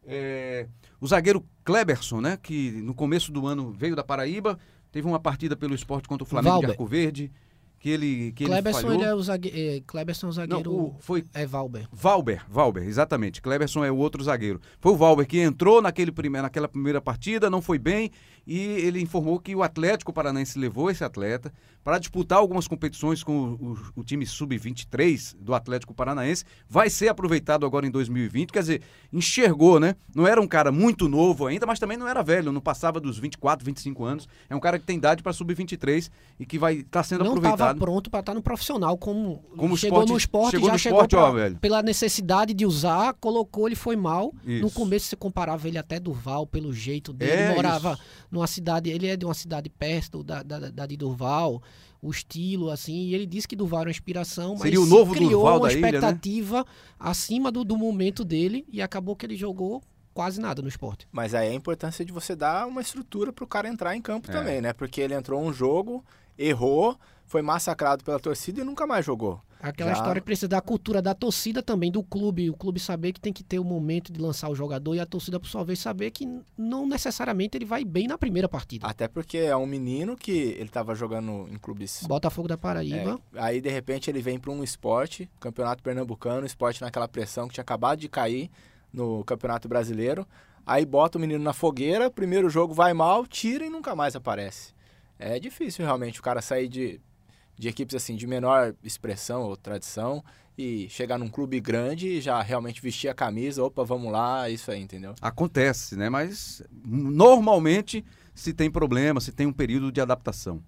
S1: É, o zagueiro Kleberson, né, que no começo do ano veio da Paraíba, teve uma partida pelo esporte contra o Flamengo
S3: Valber.
S1: de Arco Verde que ele, que ele
S3: Kleberson,
S1: falhou.
S3: ele é o zague... é, Kleberson é o
S1: Não,
S3: zagueiro.
S1: o- foi
S3: É Valber.
S1: Valber, Valber, exatamente. Kleberson é o outro zagueiro. Foi o Valber que entrou naquele prime... naquela primeira partida, não foi bem, e ele informou que o Atlético Paranaense levou esse atleta para disputar algumas competições com o, o- o time sub-23 do Atlético Paranaense. Vai ser aproveitado agora em 2020, quer dizer, enxergou, né? Não era um cara muito novo ainda, mas também não era velho, não passava dos 24, 25 anos. É um cara que tem idade para sub-23 e que vai estar sendo
S3: não
S1: aproveitado.
S3: estava pronto para estar no profissional, como,
S1: Como
S3: chegou
S1: esporte-
S3: no esporte,
S1: chegou
S3: já
S1: no
S3: chegou
S1: esporte, ó,
S3: pra-
S1: velho.
S3: pela necessidade de usar, colocou, ele foi mal. No
S1: Isso.
S3: começo você comparava ele até Durval pelo jeito dele,
S1: É,
S3: morava
S1: isso.
S3: Numa cidade, ele é de uma cidade perto da, da, da de Durval, o estilo assim, e ele disse que Durval era uma inspiração, mas
S1: Seria o novo
S3: criou
S1: Durval
S3: uma
S1: da ilha, né?
S3: expectativa acima do, do momento dele e acabou que ele jogou quase nada no esporte.
S5: Mas aí a importância de você dar uma estrutura pro cara entrar em campo
S1: É.
S5: também, né? Porque ele entrou um jogo, errou, foi massacrado pela torcida e nunca mais jogou.
S3: Aquela
S5: Já-
S3: história que precisa da cultura da torcida também, do clube. O clube saber que tem que ter o momento de lançar o jogador e a torcida, por sua vez, saber que não necessariamente ele vai bem na primeira partida.
S5: Até porque é um menino que ele tava jogando em clubes.
S3: Botafogo da Paraíba.
S5: É, aí de repente ele vem para um esporte, campeonato pernambucano, esporte naquela pressão que tinha acabado de cair no campeonato brasileiro. Aí bota o menino na fogueira, primeiro jogo vai mal, tira e nunca mais aparece. É difícil realmente o cara sair de, de equipes assim de menor expressão ou tradição e chegar num clube grande e já realmente vestir a camisa, opa, vamos lá, isso aí, entendeu?
S1: Acontece, né? Mas normalmente se tem problema, se tem um período de adaptação.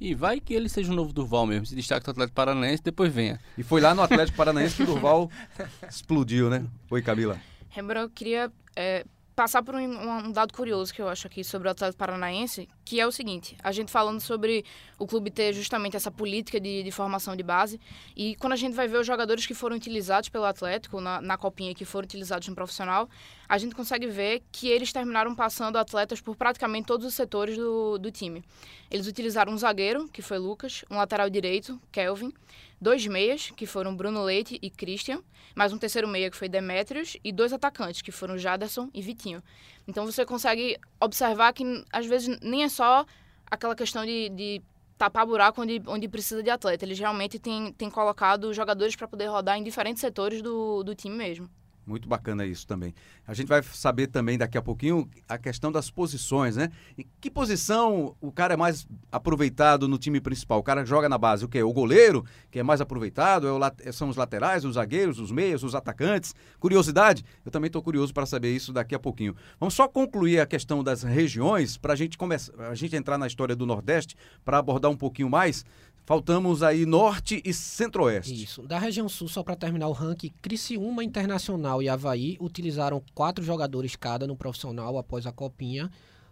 S4: E vai que ele seja o novo Durval mesmo, se destaque do Atlético Paranaense, depois venha.
S1: E foi lá no Atlético Paranaense que o Durval explodiu, né? Oi, Camila.
S2: Rembrandt, eu queria é, passar por um, um dado curioso que eu acho aqui sobre o Atlético Paranaense, que é o seguinte, a gente falando sobre o clube ter justamente essa política de, de formação de base, e quando a gente vai ver os jogadores que foram utilizados pelo Atlético na, na copinha, que foram utilizados no profissional, a gente consegue ver que eles terminaram passando atletas por praticamente todos os setores do, do time. Eles utilizaram um zagueiro, que foi Lucas, um lateral direito, Kelvin, dois meias, que foram Bruno Leite e Christian, mais um terceiro meia, que foi Demetrios, e dois atacantes, que foram Jaderson e Vitinho. Então você consegue observar que, às vezes, nem é só aquela questão de, de tapar buraco onde, onde precisa de atleta. Eles realmente têm, têm colocado jogadores para poder rodar em diferentes setores do, do time mesmo.
S1: Muito bacana isso também. A gente vai saber também daqui a pouquinho a questão das posições, né? Em que posição o cara é mais aproveitado no time principal? O cara joga na base o quê? O goleiro, que é mais aproveitado? É o são os laterais, os zagueiros, os meias, os atacantes? Curiosidade? Eu também estou curioso para saber isso daqui a pouquinho. Vamos só concluir a questão das regiões para a gente começar, a gente entrar na história do Nordeste para abordar um pouquinho mais. Faltamos aí Norte e Centro-Oeste.
S3: Isso. Da região sul, só para terminar o ranking, Criciúma Internacional e Havaí utilizaram quatro jogadores cada no profissional após a copinha.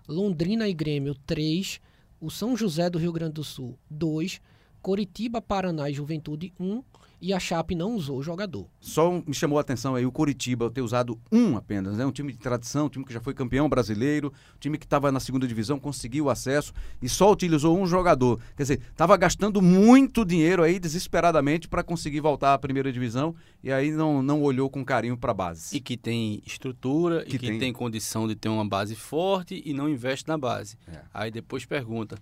S3: Londrina e Grêmio, três. O São José do Rio Grande do Sul, dois. Coritiba, Paraná e Juventude, um. E a Chape não usou o jogador.
S1: Só me chamou a atenção aí o Coritiba ter usado um apenas, né? Um time de tradição, um time que já foi campeão brasileiro, um time que estava na segunda divisão, conseguiu o acesso e só utilizou um jogador. Quer dizer, estava gastando muito dinheiro aí desesperadamente para conseguir voltar à primeira divisão e aí não, não olhou com carinho para a base.
S4: E que tem estrutura,
S1: Que
S4: e que
S1: tem.
S4: tem. condição de ter uma base forte e não investe na base.
S1: É.
S4: Aí depois pergunta,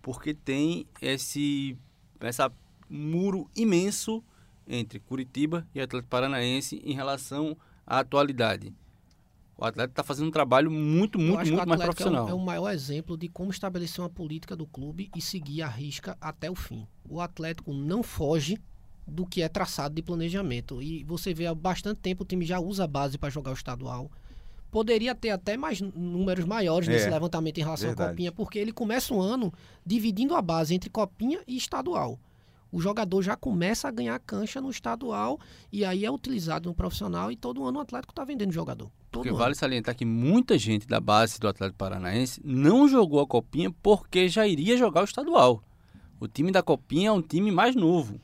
S4: por que tem esse essa muro imenso entre Curitiba e Atlético Paranaense em relação à atualidade? O Atlético está fazendo um trabalho muito, muito,
S3: acho que o
S4: muito mais
S3: Atlético é o-
S4: profissional.
S3: É o maior exemplo de como estabelecer uma política do clube e seguir a risca até o fim. O Atlético não foge do que é traçado de planejamento. E você vê há bastante tempo o time já usa a base para jogar o estadual. Poderia ter até mais números maiores
S1: É,
S3: nesse levantamento em relação
S1: verdade.
S3: à Copinha, porque ele começa o ano dividindo a base entre Copinha e estadual. O jogador já começa a ganhar cancha no estadual e aí é utilizado no profissional e todo ano o Atlético está vendendo jogador. Todo
S4: Porque
S3: ano.
S4: vale salientar que muita gente da base do Atlético Paranaense não jogou a Copinha porque já iria jogar o estadual. O time da Copinha é um time mais novo.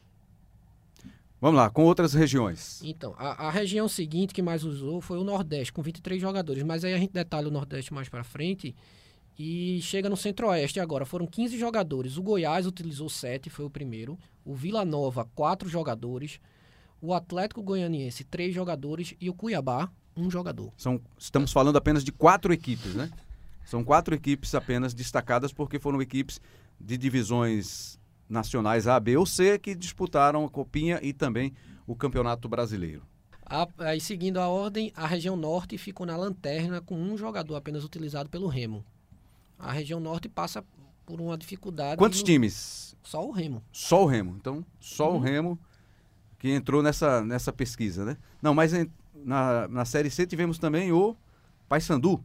S1: Vamos lá, com outras regiões.
S3: Então, a, a região seguinte que mais usou foi o Nordeste, com 23 jogadores. Mas aí a gente detalha o Nordeste mais pra frente e chega no Centro-Oeste agora. Foram 15 jogadores. O Goiás utilizou 7, foi o primeiro. O Vila Nova, 4 jogadores. O Atlético Goianiense, 3 jogadores. E o Cuiabá, um jogador.
S1: São, estamos falando apenas de quatro equipes, né? São quatro equipes apenas destacadas porque foram equipes de divisões nacionais A, B ou C que disputaram a Copinha e também o Campeonato Brasileiro.
S3: A- aí, seguindo a ordem, a região norte ficou na lanterna com um jogador apenas utilizado pelo Remo. A região norte passa por uma dificuldade.
S1: Quantos
S3: no-
S1: times?
S3: Só o Remo.
S1: Só o Remo. Então, só o
S3: Uhum.
S1: Remo que entrou nessa, nessa pesquisa, né? Não, mas em- na, na Série C tivemos também o Paysandu,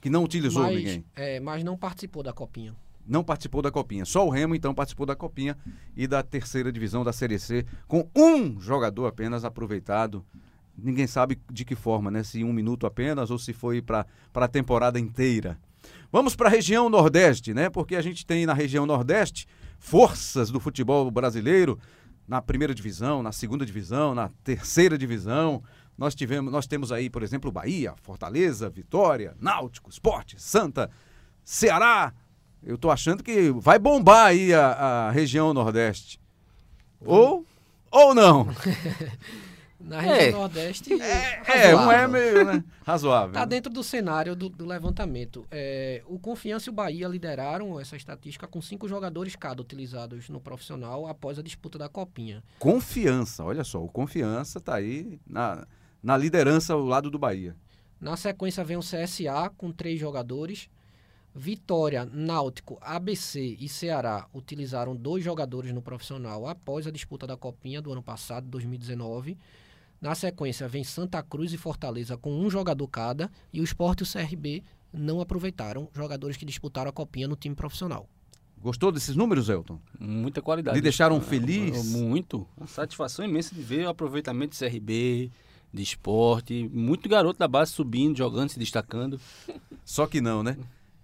S1: que não utilizou
S3: mas,
S1: ninguém.
S3: é, mas não participou da copinha.
S1: Não participou da Copinha. Só o Remo, então, participou da Copinha e da terceira divisão da Série C, com um jogador apenas aproveitado. Ninguém sabe de que forma, né? Se um minuto apenas ou se foi para a temporada inteira. Vamos para a região Nordeste, né? Porque a gente tem na região Nordeste forças do futebol brasileiro na primeira divisão, na segunda divisão, na terceira divisão. Nós tivemos, nós temos aí, por exemplo, Bahia, Fortaleza, Vitória, Náutico, Esporte, Santa, Ceará. Eu tô achando que vai bombar aí a, a região Nordeste. Ou ou não.
S3: Na região
S4: É.
S3: nordeste.
S1: É, um é
S3: razoável.
S1: meio né? razoável.
S3: Tá dentro do cenário do, do levantamento. É, o Confiança e o Bahia lideraram essa estatística com cinco jogadores cada utilizados no profissional após a disputa da Copinha.
S1: Confiança, olha só, o Confiança tá aí na, na liderança ao lado do Bahia.
S3: Na sequência vem o CSA com três jogadores. Vitória, Náutico, ABC e Ceará utilizaram dois jogadores no profissional após a disputa da Copinha do ano passado, 2019. Na sequência vem Santa Cruz e Fortaleza com um jogador cada. E o Sport e o CRB não aproveitaram jogadores que disputaram a Copinha no time profissional.
S1: Gostou desses números, Elton?
S4: Muita qualidade.
S1: Lhe deixaram feliz?
S4: Muito. Uma satisfação imensa de ver o aproveitamento do CRB, de esporte. Muito garoto da base subindo, jogando, se destacando.
S1: Só que não, né?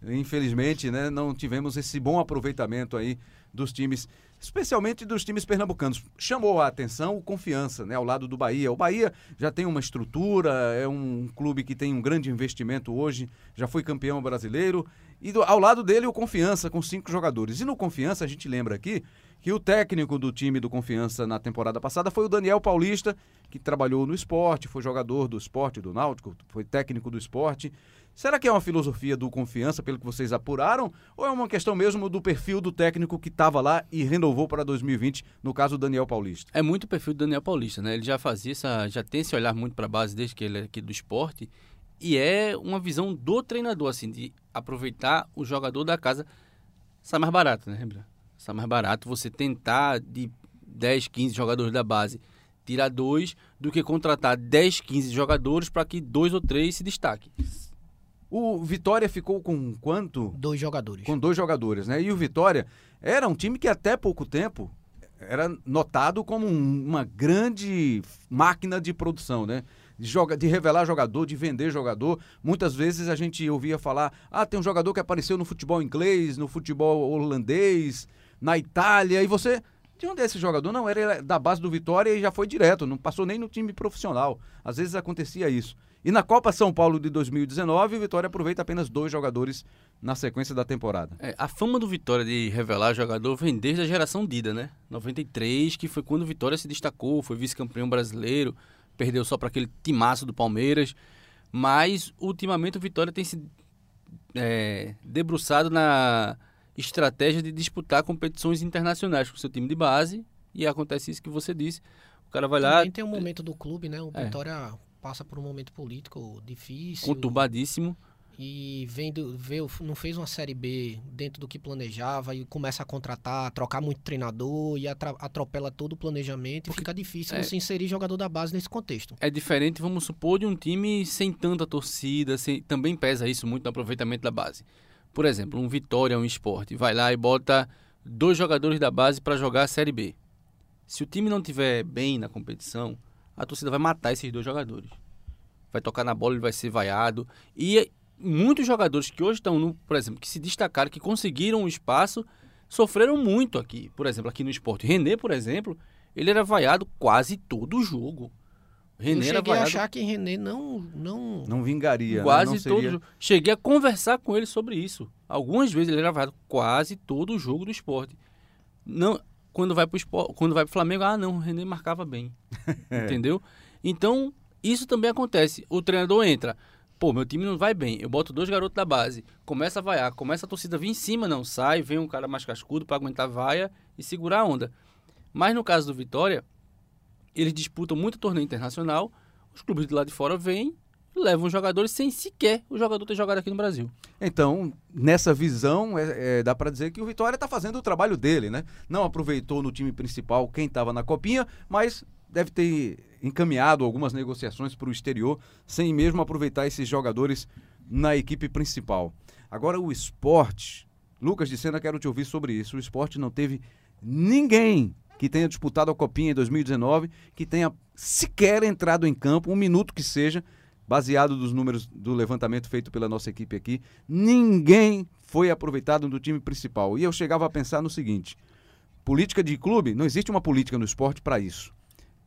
S1: Infelizmente, né, não tivemos esse bom aproveitamento aí dos times, especialmente dos times pernambucanos. Chamou a atenção o Confiança, né, ao lado do Bahia. O Bahia já tem uma estrutura, é um clube que tem um grande investimento hoje, já foi campeão brasileiro. E do- ao lado dele o Confiança, com cinco jogadores. E no Confiança, a gente lembra aqui que o técnico do time do Confiança na temporada passada foi o Daniel Paulista, que trabalhou no esporte, foi jogador do esporte, do Náutico, foi técnico do esporte. Será que é uma filosofia do confiança, pelo que vocês apuraram, ou é uma questão mesmo do perfil do técnico que estava lá e renovou para 2020, no caso Daniel Paulista?
S4: É muito o perfil do Daniel Paulista, né? Ele já fazia essa, já tem esse olhar muito para a base desde que ele é aqui do esporte e é uma visão do treinador assim de aproveitar o jogador da casa. Sai mais barato, né, Rembrandt? Sai mais barato você tentar de 10, 15 jogadores da base tirar dois do que contratar 10, 15 jogadores para que dois ou três se destaquem.
S1: O Vitória ficou com quanto?
S3: Dois jogadores.
S1: Com dois jogadores, né? E o Vitória era um time que até pouco tempo era notado como um- uma grande máquina de produção, né? De, joga, de revelar jogador, de vender jogador. Muitas vezes a gente ouvia falar: ah, tem um jogador que apareceu no futebol inglês, no futebol holandês, na Itália, e você. De onde é esse jogador? Não, era da base do Vitória e já foi direto, não passou nem no time profissional. Às vezes acontecia isso. E na Copa São Paulo de 2019, o Vitória aproveita apenas dois jogadores na sequência da temporada.
S4: É, a fama do Vitória de revelar jogador vem desde a geração Dida, né? 93, que foi quando o Vitória se destacou, foi vice-campeão brasileiro, perdeu só para aquele timaço do Palmeiras. Mas, ultimamente, o Vitória tem se é, debruçado na estratégia de disputar competições internacionais com seu time de base. E acontece isso que você disse. O cara vai lá,
S3: Também tem um momento do clube, né? O
S4: É.
S3: Passa por um momento político difícil.
S4: conturbadíssimo.
S3: E vendo, veio, não fez uma série B dentro do que planejava e começa a contratar, trocar muito treinador e atropela todo o planejamento e fica difícil
S4: é.
S3: você inserir jogador da base nesse contexto.
S4: É diferente, vamos supor, de um time sem tanta torcida, sem- também pesa isso muito no aproveitamento da base. Por exemplo, um Vitória, um esporte, vai lá e bota dois jogadores da base para jogar a Série B. Se o time não tiver bem na competição, a torcida vai matar esses dois jogadores. Vai tocar na bola, ele vai ser vaiado. E muitos jogadores que hoje estão, no, por exemplo, que se destacaram, que conseguiram um espaço, sofreram muito aqui. Por exemplo, aqui no esporte. René, por exemplo, ele era vaiado quase todo o jogo.
S3: Eu
S4: René era
S3: cheguei a
S4: vaiado
S3: achar que René não, não
S1: Não vingaria, né?
S4: quase
S1: não
S4: todo
S1: seria...
S4: jogo. Cheguei a conversar com ele sobre isso. Algumas vezes ele era vaiado quase todo o jogo do esporte. Não, quando vai vai pro Flamengo, ah, não, o René marcava bem.
S1: É.
S4: Entendeu? Então, isso também acontece. O treinador entra, Pô, meu time não vai bem. Eu boto dois garotos da base. Começa a vaiar, começa a torcida vir em cima, não sai, vem um cara mais cascudo para aguentar a vaia e segurar a onda. Mas no caso do Vitória, eles disputam muito torneio internacional, os clubes de lá de fora vêm levam jogadores sem sequer o jogador ter jogado aqui no Brasil.
S1: Então, nessa visão, é, é, dá para dizer que o Vitória está fazendo o trabalho dele, né? Não aproveitou no time principal quem estava na copinha, mas deve ter encaminhado algumas negociações para o exterior, sem mesmo aproveitar esses jogadores na equipe principal. Agora, o esporte. Lucas de Sena, quero te ouvir sobre isso. O esporte não teve ninguém que tenha disputado a Copinha em 2019, que tenha sequer entrado em campo, um minuto que seja, baseado dos números do levantamento feito pela nossa equipe aqui, ninguém foi aproveitado do time principal. E eu chegava a pensar no seguinte: política de clube, não existe uma política no esporte para isso.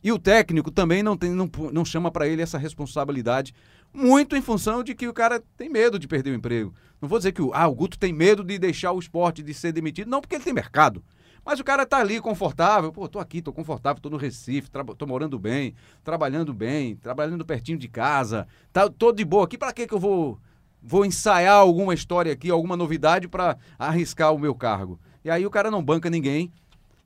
S1: E o técnico também não, tem, não, não chama para ele essa responsabilidade, muito em função de que o cara tem medo de perder o emprego. Não vou dizer que o, ah, o Guto tem medo de deixar o esporte, de ser demitido, não, porque ele tem mercado. Mas o cara tá ali confortável, pô, tô aqui, tô confortável, tô no Recife, tô morando bem, trabalhando bem, trabalhando pertinho de casa, tá, tô de boa aqui, para que que eu vou vou ensaiar alguma história aqui, alguma novidade para arriscar o meu cargo? E aí o cara não banca ninguém.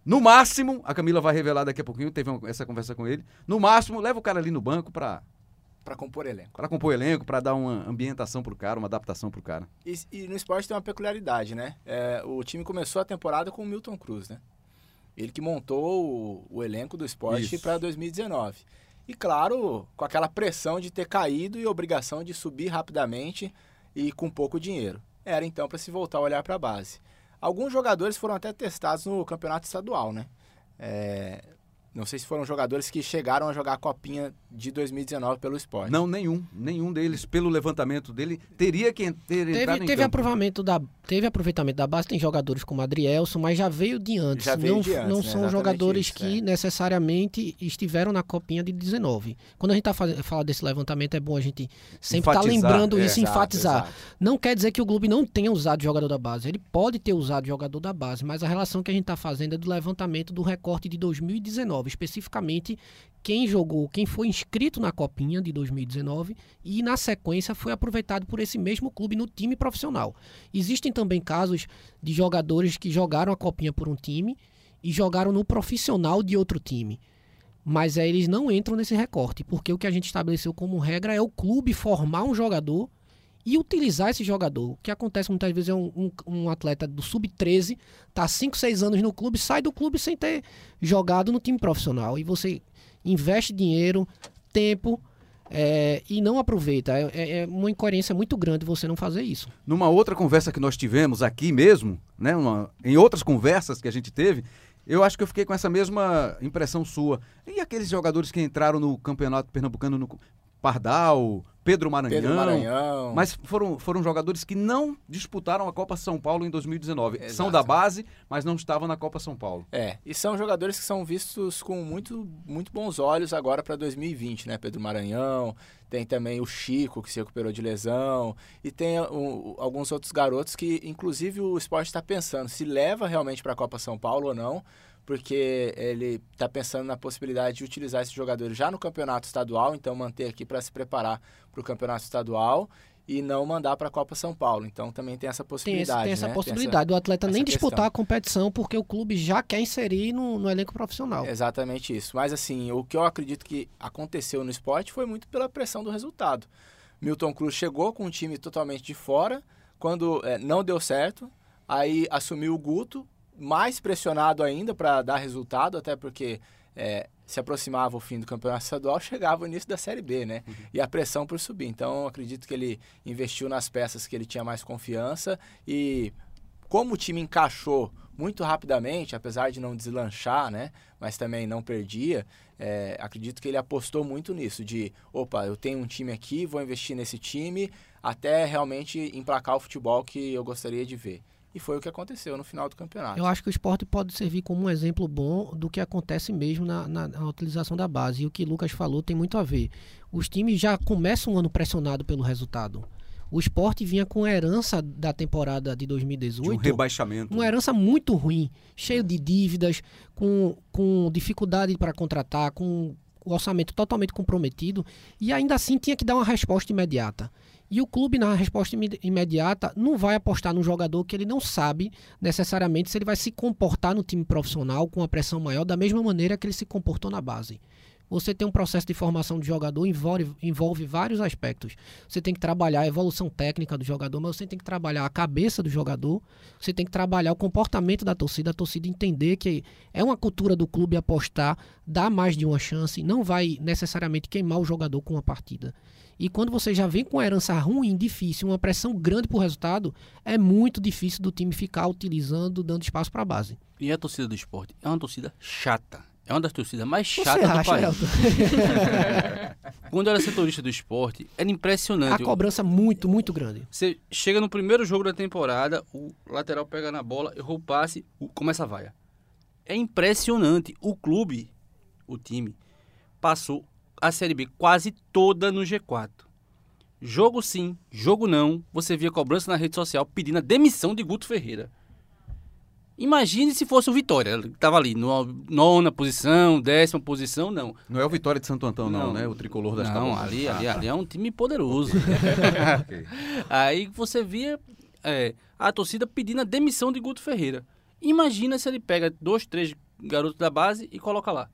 S1: No máximo, a Camila vai revelar daqui a pouquinho, teve essa conversa com ele. No máximo, leva o cara ali no banco para
S5: para compor elenco.
S1: Para compor elenco, para dar uma ambientação pro cara, uma adaptação pro cara.
S5: E, e no esporte tem uma peculiaridade, né? É, o time começou a temporada com o Milton Cruz, né? Ele que montou o, o elenco do esporte para 2019. E claro, com aquela pressão de ter caído e obrigação de subir rapidamente e com pouco dinheiro. Era então para se voltar a olhar para a base. Alguns jogadores foram até testados no campeonato estadual, né? É, não sei se foram jogadores que chegaram a jogar a copinha de 2019 pelo esporte.
S1: Não, nenhum. Nenhum deles, pelo levantamento dele, teria que ter
S3: teve,
S1: entrado
S3: teve aproveitamento da Teve aproveitamento da base, tem jogadores como Adrielson, mas já veio de antes.
S5: Já veio
S3: não,
S5: de antes,
S3: não
S5: né?
S3: são
S5: Exatamente
S3: jogadores
S5: isso,
S3: que
S5: é.
S3: necessariamente estiveram na copinha de 19. Quando a gente tá fazendo, fala desse levantamento, é bom a gente sempre estar
S1: Enfatizar,
S3: lembrando
S1: é.
S3: isso e enfatizar.
S5: exato.
S3: Não quer dizer que o clube não tenha usado jogador da base. Ele pode ter usado jogador da base, mas a relação que a gente está fazendo é do levantamento do recorte de 2019, especificamente quem jogou, quem foi inscrito na Copinha de 2019 e na sequência foi aproveitado por esse mesmo clube no time profissional. Existem também casos de jogadores que jogaram a Copinha por um time e jogaram no profissional de outro time. Mas aí eles não entram nesse recorte, porque o que a gente estabeleceu como regra é o clube formar um jogador e utilizar esse jogador. O que acontece muitas vezes é um, um- um atleta do sub-13, tá 5, 6 anos no clube, sai do clube sem ter jogado no time profissional. E você investe dinheiro, tempo é, e não aproveita. É, é- é uma incoerência muito grande você não fazer isso.
S1: Numa outra conversa que nós tivemos aqui mesmo, né, uma- em outras conversas que a gente teve, eu acho que eu fiquei com essa mesma impressão sua. E aqueles jogadores que entraram no Campeonato Pernambucano no Pardal, Pedro Maranhão,
S5: Pedro Maranhão.
S1: mas foram, foram jogadores que não disputaram a Copa São Paulo em 2019. São
S5: Exato.
S1: da base, mas não estavam na Copa São Paulo.
S5: É, e são jogadores que são vistos com muito, muito bons olhos agora para 2020, né? Pedro Maranhão, tem também o Chico, que se recuperou de lesão, e tem o- alguns outros garotos que, inclusive, o esporte está pensando se leva realmente para a Copa São Paulo ou não, porque ele está pensando na possibilidade de utilizar esses jogadores já no campeonato estadual, então manter aqui para se preparar para o campeonato estadual e não mandar para a Copa São Paulo. Então também tem essa
S3: Tem,
S5: possibilidade.
S3: esse- tem essa
S5: né?
S3: possibilidade do atleta nem disputar
S5: questão.
S3: a competição porque o clube já quer inserir no, no elenco profissional.
S5: Exatamente isso. Mas assim, o que eu acredito que aconteceu no esporte foi muito pela pressão do resultado. Milton Cruz chegou com um time totalmente de fora, quando eh, não deu certo, aí assumiu o Guto, mais pressionado ainda para dar resultado, até porque eh, se aproximava o fim do campeonato estadual, chegava o início da Série B, né? E a pressão por subir. Então, acredito que ele investiu nas peças que ele tinha mais confiança e como o time encaixou muito rapidamente, apesar de não deslanchar, né? Mas também não perdia, é, acredito que ele apostou muito nisso, de opa, eu tenho um time aqui, vou investir nesse time até realmente emplacar o futebol que eu gostaria de ver. E foi o que aconteceu no final do campeonato.
S3: Eu acho que o esporte pode servir como um exemplo bom do que acontece mesmo na, na- na utilização da base. E o que o Lucas falou tem muito a ver. Os times já começam o ano pressionado pelo resultado. O esporte vinha com a herança da temporada de
S1: De um
S3: 2018.
S1: rebaixamento.
S3: uma herança muito ruim, cheio de dívidas, com, com dificuldade para contratar, com o orçamento totalmente comprometido, e ainda assim tinha que dar uma resposta imediata. E o clube, na resposta ime- imediata, não vai apostar num jogador que ele não sabe necessariamente se ele vai se comportar no time profissional com uma pressão maior da mesma maneira que ele se comportou na base. Você tem um processo de formação de jogador, envolve, envolve vários aspectos. Você tem que trabalhar a evolução técnica do jogador, mas você tem que trabalhar a cabeça do jogador, você tem que trabalhar o comportamento da torcida, a torcida entender que é uma cultura do clube apostar, dar mais de uma chance, não vai necessariamente queimar o jogador com uma partida. E quando você já vem com uma herança ruim, difícil, uma pressão grande pro resultado, é muito difícil do time ficar utilizando, dando espaço para a base.
S4: E a torcida do esporte é uma torcida chata. É uma das torcidas mais chatas do
S3: acha,
S4: país. Quando eu era setorista do esporte, era
S3: A
S4: impressionante.
S3: cobrança muito, muito grande.
S4: Você chega no primeiro jogo da temporada, o lateral pega na bola, errou o passe, começa a vaia. É impressionante. O clube, o time, passou a Série B quase toda no G4. Jogo sim, jogo não, você via cobrança na rede social pedindo a demissão de Guto Ferreira. Imagine se fosse o Vitória, ele tava ali, no- nona posição, décima posição, não.
S1: Não é o Vitória de Santo Antão, não,
S4: Não.
S1: né? O tricolor das
S4: Não, ali,
S1: Ah,
S4: ali,
S1: tá.
S4: ali é um time poderoso. Aí você via é, a torcida pedindo a demissão de Guto Ferreira. Imagina se ele pega dois, três garotos da base e coloca lá.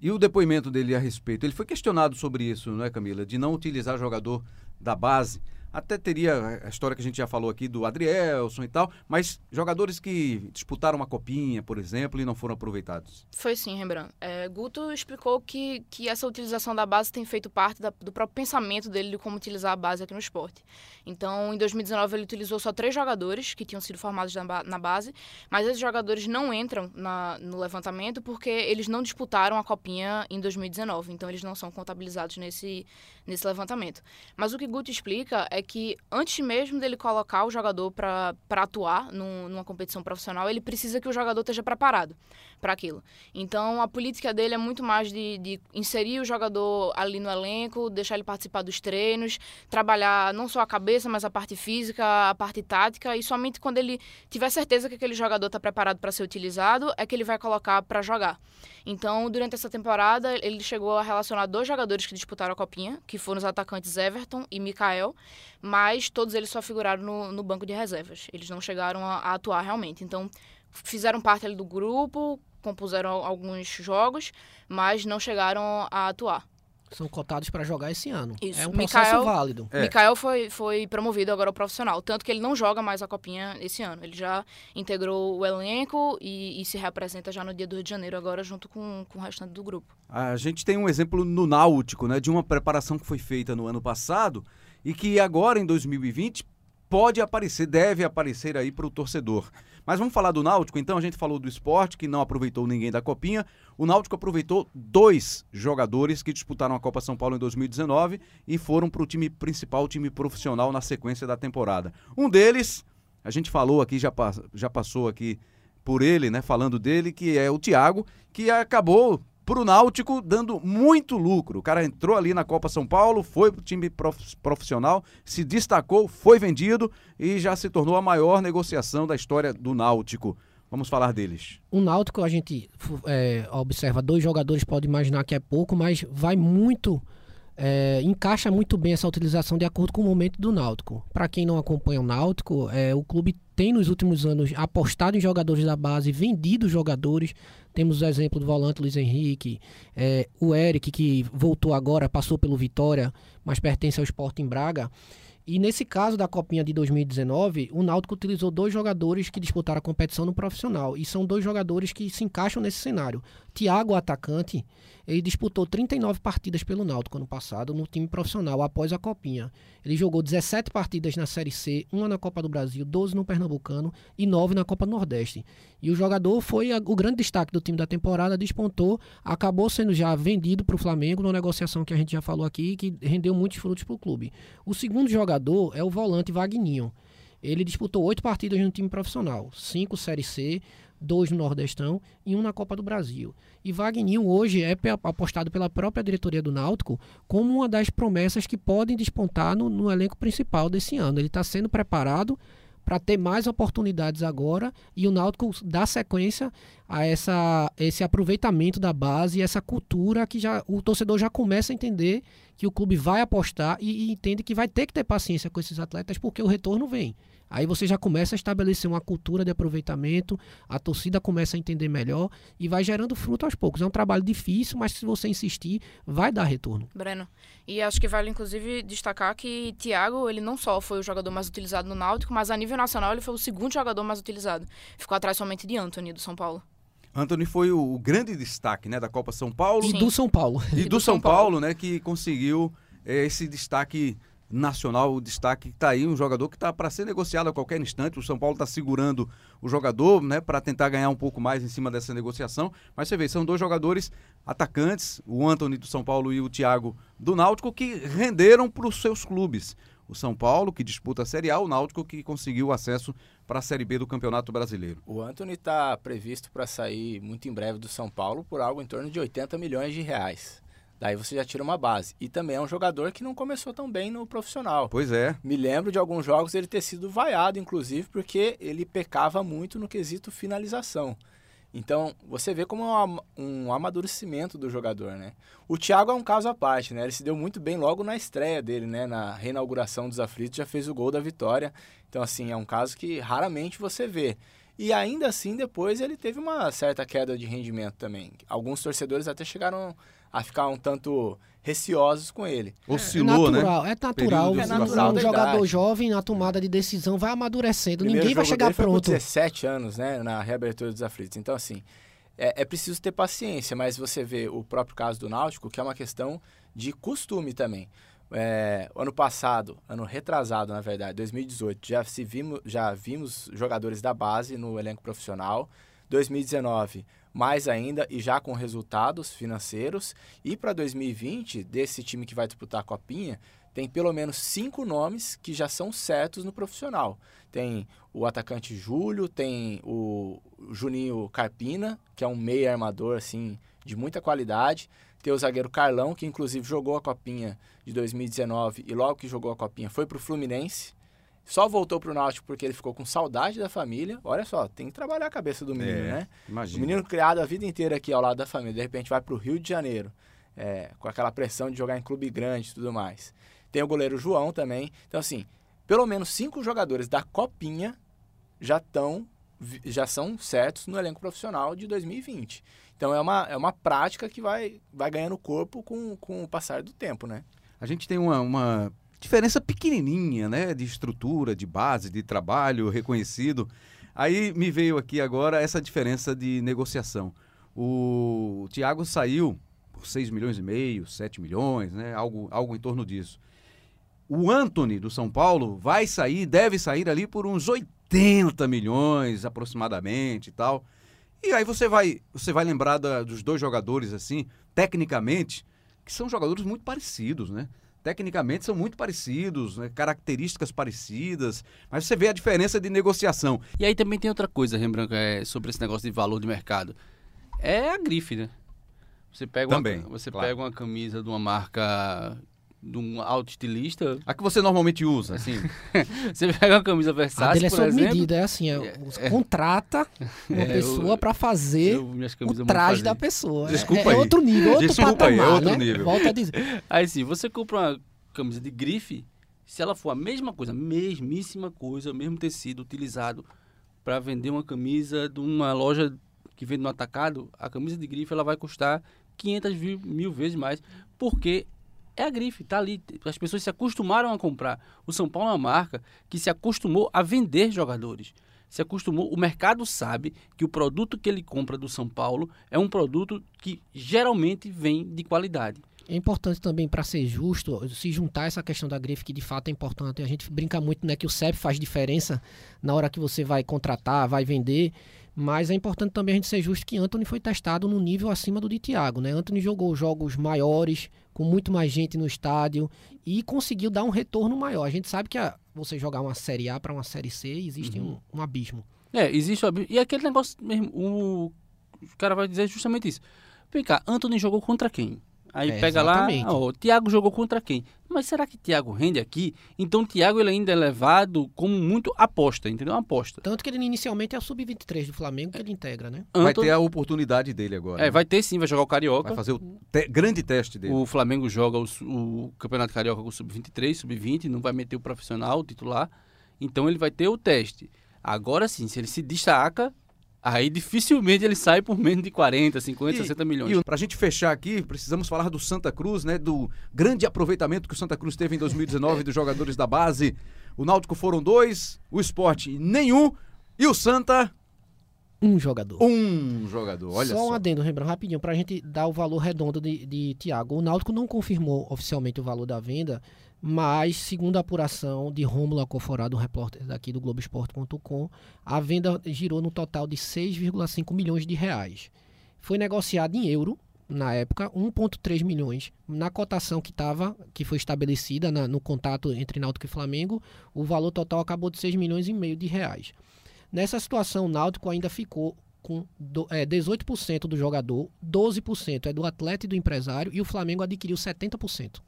S1: E o depoimento dele a respeito? Ele foi questionado sobre isso, não é, Camila? De não utilizar jogador da base. Até teria a história que a gente já falou aqui do Adrielson e tal, mas jogadores que disputaram uma copinha, por exemplo, e não foram aproveitados.
S2: Foi sim, Rembrandt. É, Guto explicou que, que essa utilização da base tem feito parte da- do próprio pensamento dele de como utilizar a base aqui no esporte. Então, em 2019, ele utilizou só três jogadores que tinham sido formados na, na base, mas esses jogadores não entram na- no levantamento porque eles não disputaram a copinha em 2019. Então, eles não são contabilizados nesse, nesse levantamento. Mas o que Guto explica é que antes mesmo dele colocar o jogador para atuar num- numa competição profissional, ele precisa que o jogador esteja preparado para aquilo. Então, a política dele é muito mais de, de inserir o jogador ali no elenco, deixar ele participar dos treinos, trabalhar não só a cabeça, mas a parte física, a parte tática, e somente quando ele tiver certeza que aquele jogador está preparado para ser utilizado, é que ele vai colocar para jogar. Então, durante essa temporada, ele chegou a relacionar dois jogadores que disputaram a Copinha, que foram os atacantes Everton e Mikael, mas todos eles só figuraram no, no banco de reservas. Eles não chegaram a, a atuar realmente. Então, fizeram parte ali do grupo, compuseram al- alguns jogos, mas não chegaram a atuar.
S3: São cotados para jogar esse ano.
S2: Isso.
S3: É um processo
S2: Mikael-
S3: válido.
S1: É.
S2: Mikael foi, foi promovido agora ao profissional, tanto que ele não joga mais a Copinha esse ano. Ele já integrou o elenco e, e se reapresenta já no dia do Rio de Janeiro agora junto com, com o restante do grupo.
S1: A gente tem um exemplo no Náutico, né, de uma preparação que foi feita no ano passado e que agora em 2020 pode aparecer, deve aparecer aí para o torcedor. Mas vamos falar do Náutico, então a gente falou do esporte que não aproveitou ninguém da Copinha. O Náutico aproveitou dois jogadores que disputaram a Copa São Paulo em 2019 e foram para o time principal, o time profissional na sequência da temporada. Um deles, a gente falou aqui, já, já passou aqui por ele, né, falando dele, que é o Thiago, que acabou pro Náutico dando muito lucro. O cara entrou ali na Copa São Paulo, foi pro time prof- profissional, se destacou, foi vendido e já se tornou a maior negociação da história do Náutico. Vamos falar deles.
S3: O Náutico, a gente é, observa dois jogadores, pode imaginar que é pouco, mas vai muito. é, encaixa muito bem essa utilização de acordo com o momento do Náutico. Para quem não acompanha o Náutico, é, o clube tem nos últimos anos apostado em jogadores da base, vendido jogadores. Temos o exemplo do volante Luiz Henrique, é, o Eric, que voltou agora, passou pelo Vitória, mas pertence ao Sporting Braga. E nesse caso da Copinha de 2019, o Náutico utilizou dois jogadores que disputaram a competição no profissional. E são dois jogadores que se encaixam nesse cenário. Thiago, atacante, ele disputou 39 partidas pelo Náutico ano passado no time profissional após a Copinha. Ele jogou 17 partidas na Série C, uma na Copa do Brasil, 12 no Pernambucano e 9 na Copa do Nordeste. E o jogador foi a- o grande destaque do time da temporada, despontou, acabou sendo já vendido para o Flamengo numa negociação que a gente já falou aqui, que rendeu muitos frutos para o clube. O segundo jogador é o volante Vagninho. Ele disputou oito partidas no time profissional, cinco Série C, dois no Nordestão e um na Copa do Brasil. E Vagninho hoje é apostado pela própria diretoria do Náutico como uma das promessas que podem despontar no, no elenco principal desse ano. Ele está sendo preparado para ter mais oportunidades agora e o Náutico dá sequência a essa, esse aproveitamento da base e essa cultura que já o torcedor já começa a entender que o clube vai apostar e, e entende que vai ter que ter paciência com esses atletas porque o retorno vem. Aí você já começa a estabelecer uma cultura de aproveitamento, a torcida começa a entender melhor e vai gerando fruto aos poucos. É um trabalho difícil, mas se você insistir, vai dar retorno.
S2: Breno. E acho que vale inclusive destacar que Thiago, ele não só foi o jogador mais utilizado no Náutico, mas a nível nacional ele foi o segundo jogador mais utilizado. Ficou atrás somente de Anthony do São Paulo.
S1: Anthony foi o, grande destaque, né, da Copa São Paulo
S3: E
S2: Sim.
S3: do São Paulo.
S1: e, do, São Paulo, né, que conseguiu eh, esse destaque nacional, o destaque que tá aí, um jogador que tá para ser negociado a qualquer instante. O São Paulo está segurando o jogador, né, para tentar ganhar um pouco mais em cima dessa negociação. Mas você vê, são dois jogadores atacantes, o Anthony do São Paulo e o Thiago do Náutico, que renderam para os seus clubes. O São Paulo, que disputa a Série A, o Náutico, que conseguiu acesso para a Série B do Campeonato Brasileiro.
S5: O Anthony está previsto para sair muito em breve do São Paulo por algo em torno de 80 milhões de reais. Daí você já tira uma base. E também é um jogador que não começou tão bem no profissional.
S1: Pois é.
S5: Me lembro de alguns jogos ele ter sido vaiado, inclusive, porque ele pecava muito no quesito finalização. Então, você vê como é um ama- amadurecimento do jogador, né? O Thiago é um caso à parte, né? Ele se deu muito bem logo na estreia dele, né? Na reinauguração dos aflitos, já fez o gol da vitória. Então, assim, é um caso que raramente você vê. E ainda assim, depois ele teve uma certa queda de rendimento também. Alguns torcedores até chegaram a ficar um tanto receosos com ele.
S1: Oscilou, né?
S3: natural, É natural.
S1: De
S3: um-
S5: oscilação.
S3: um jogador
S5: idade.
S3: jovem na tomada de decisão vai amadurecendo.
S5: Primeiro
S3: Ninguém vai chegar
S5: dele foi com
S3: pronto.
S5: 17 anos, né, na reabertura dos aflitos. Então, assim, é, é preciso ter paciência, mas você vê o próprio caso do Náutico, que é uma questão de costume também. É, ano passado, ano retrasado, na verdade, 2018, já, se vimos, já vimos jogadores da base no elenco profissional. 2019, mais ainda, e já com resultados financeiros. E para 2020, desse time que vai disputar a Copinha, tem pelo menos cinco nomes que já são certos no profissional. Tem o atacante Júlio, tem o Juninho Carpina, que é um meia armador assim de muita qualidade. Tem o zagueiro Carlão, que inclusive jogou a Copinha de 2019 e logo que jogou a Copinha foi pro Fluminense. Só voltou pro Náutico porque ele ficou com saudade da família. Olha só, tem que trabalhar a cabeça do menino,
S1: É,
S5: né? O
S1: Imagina.
S5: menino criado a vida inteira aqui ao lado da família, de repente vai para o Rio de Janeiro, é, com aquela pressão de jogar em clube grande e tudo mais. Tem o goleiro João também. Então, assim, pelo menos cinco jogadores da Copinha já estão já são certos no elenco profissional de 2020. Então é uma, é uma prática que vai, vai ganhando corpo com, com o passar do tempo, né?
S1: A gente tem uma, uma diferença pequenininha, né? De estrutura, de base, de trabalho reconhecido. Aí me veio aqui agora essa diferença de negociação. O Thiago saiu por 6 milhões e meio, 7 milhões, né? Algo, algo em torno disso. O Anthony do São Paulo vai sair, deve sair ali por uns 80 milhões aproximadamente e tal. E aí você vai, você vai lembrar da- dos dois jogadores assim, tecnicamente, que são jogadores muito parecidos, né? Tecnicamente são muito parecidos, né? características parecidas, mas você vê a diferença de negociação.
S4: E aí também tem outra coisa, Rembrandt, é, sobre esse negócio de valor de mercado. É a grife, né? Você pega,
S1: Também,
S4: uma, você
S1: claro.
S4: pega uma camisa de uma marca, de um alto estilista,
S1: A que você normalmente usa, assim.
S4: você pega uma camisa
S3: A
S4: Versace,
S3: dele é
S4: por
S3: sob
S4: exemplo...
S3: medida, é assim, é, os- contrata uma
S4: É,
S3: pessoa para fazer
S4: eu-
S3: o traje
S4: fazer.
S3: da pessoa. É-
S1: Desculpa
S3: é,
S1: aí.
S3: é outro nível, outro
S1: Desculpa aí, é
S3: patamar,
S1: outro
S3: né?
S1: nível.
S3: Volta a dizer.
S4: Aí sim, você compra uma camisa de grife, se ela for a mesma coisa, mesmíssima coisa, mesmo tecido utilizado para vender uma camisa de uma loja que vende no atacado, a camisa de grife ela vai custar 500 mil, mil vezes mais, porque é a grife, tá ali. As pessoas se acostumaram a comprar. O São Paulo é uma marca que se acostumou a vender jogadores. Se acostumou, o mercado sabe que o produto que ele compra do São Paulo é um produto que geralmente vem de qualidade.
S3: É importante também, para ser justo, se juntar essa questão da grife, que de fato é importante. A gente brinca muito né, que o CEP faz diferença na hora que você vai contratar, vai vender. Mas é importante também a gente ser justo que Anthony foi testado no nível acima do de Thiago. Né? Anthony jogou jogos maiores, com muito mais gente no estádio e conseguiu dar um retorno maior. A gente sabe que a- você jogar uma Série A para uma Série C existe um, um abismo.
S4: É, existe o abi- E aquele negócio mesmo, o, o cara vai dizer justamente isso. Vem cá, Anthony jogou contra quem? Aí
S3: É,
S4: pega
S3: exatamente.
S4: lá, ó, o Thiago jogou contra quem? Mas será que Thiago rende aqui? Então o Thiago ele ainda é levado como muito aposta, entendeu? Uma aposta.
S3: Tanto que ele inicialmente é o sub-23 do Flamengo que ele integra, né?
S1: Vai ter a oportunidade dele agora.
S4: É,
S1: né?
S4: vai ter sim, vai jogar o Carioca.
S1: Vai fazer o te- grande teste dele.
S4: O Flamengo joga o, o Campeonato Carioca com o Sub-23, Sub-20, não vai meter o profissional, o titular. Então ele vai ter o teste. Agora sim, se ele se destaca, aí dificilmente ele sai por menos de 40, 50, 60 milhões.
S1: E para a gente fechar aqui, precisamos falar do Santa Cruz, né? Do grande aproveitamento que o Santa Cruz teve em 2019 dos jogadores da base. O Náutico foram dois, o Esporte nenhum e o Santa
S3: Um jogador.
S1: um jogador. Olha
S3: só
S1: só.
S3: um adendo, lembrando rapidinho, pra gente dar o valor redondo de, de Thiago. O Náutico não confirmou oficialmente o valor da venda, mas, segundo a apuração de Rômulo Acoforado, um repórter daqui do Globoesporte.com, a venda girou no total de 6,5 milhões de reais. Foi negociado em euro, na época, 1,3 milhões. Na cotação que estava, que foi estabelecida na- no contato entre Náutico e Flamengo, o valor total acabou de 6 milhões e meio de reais. Nessa situação, o Náutico ainda ficou com do, é, 18% do jogador, 12% é do atleta e do empresário, e o Flamengo adquiriu 70%.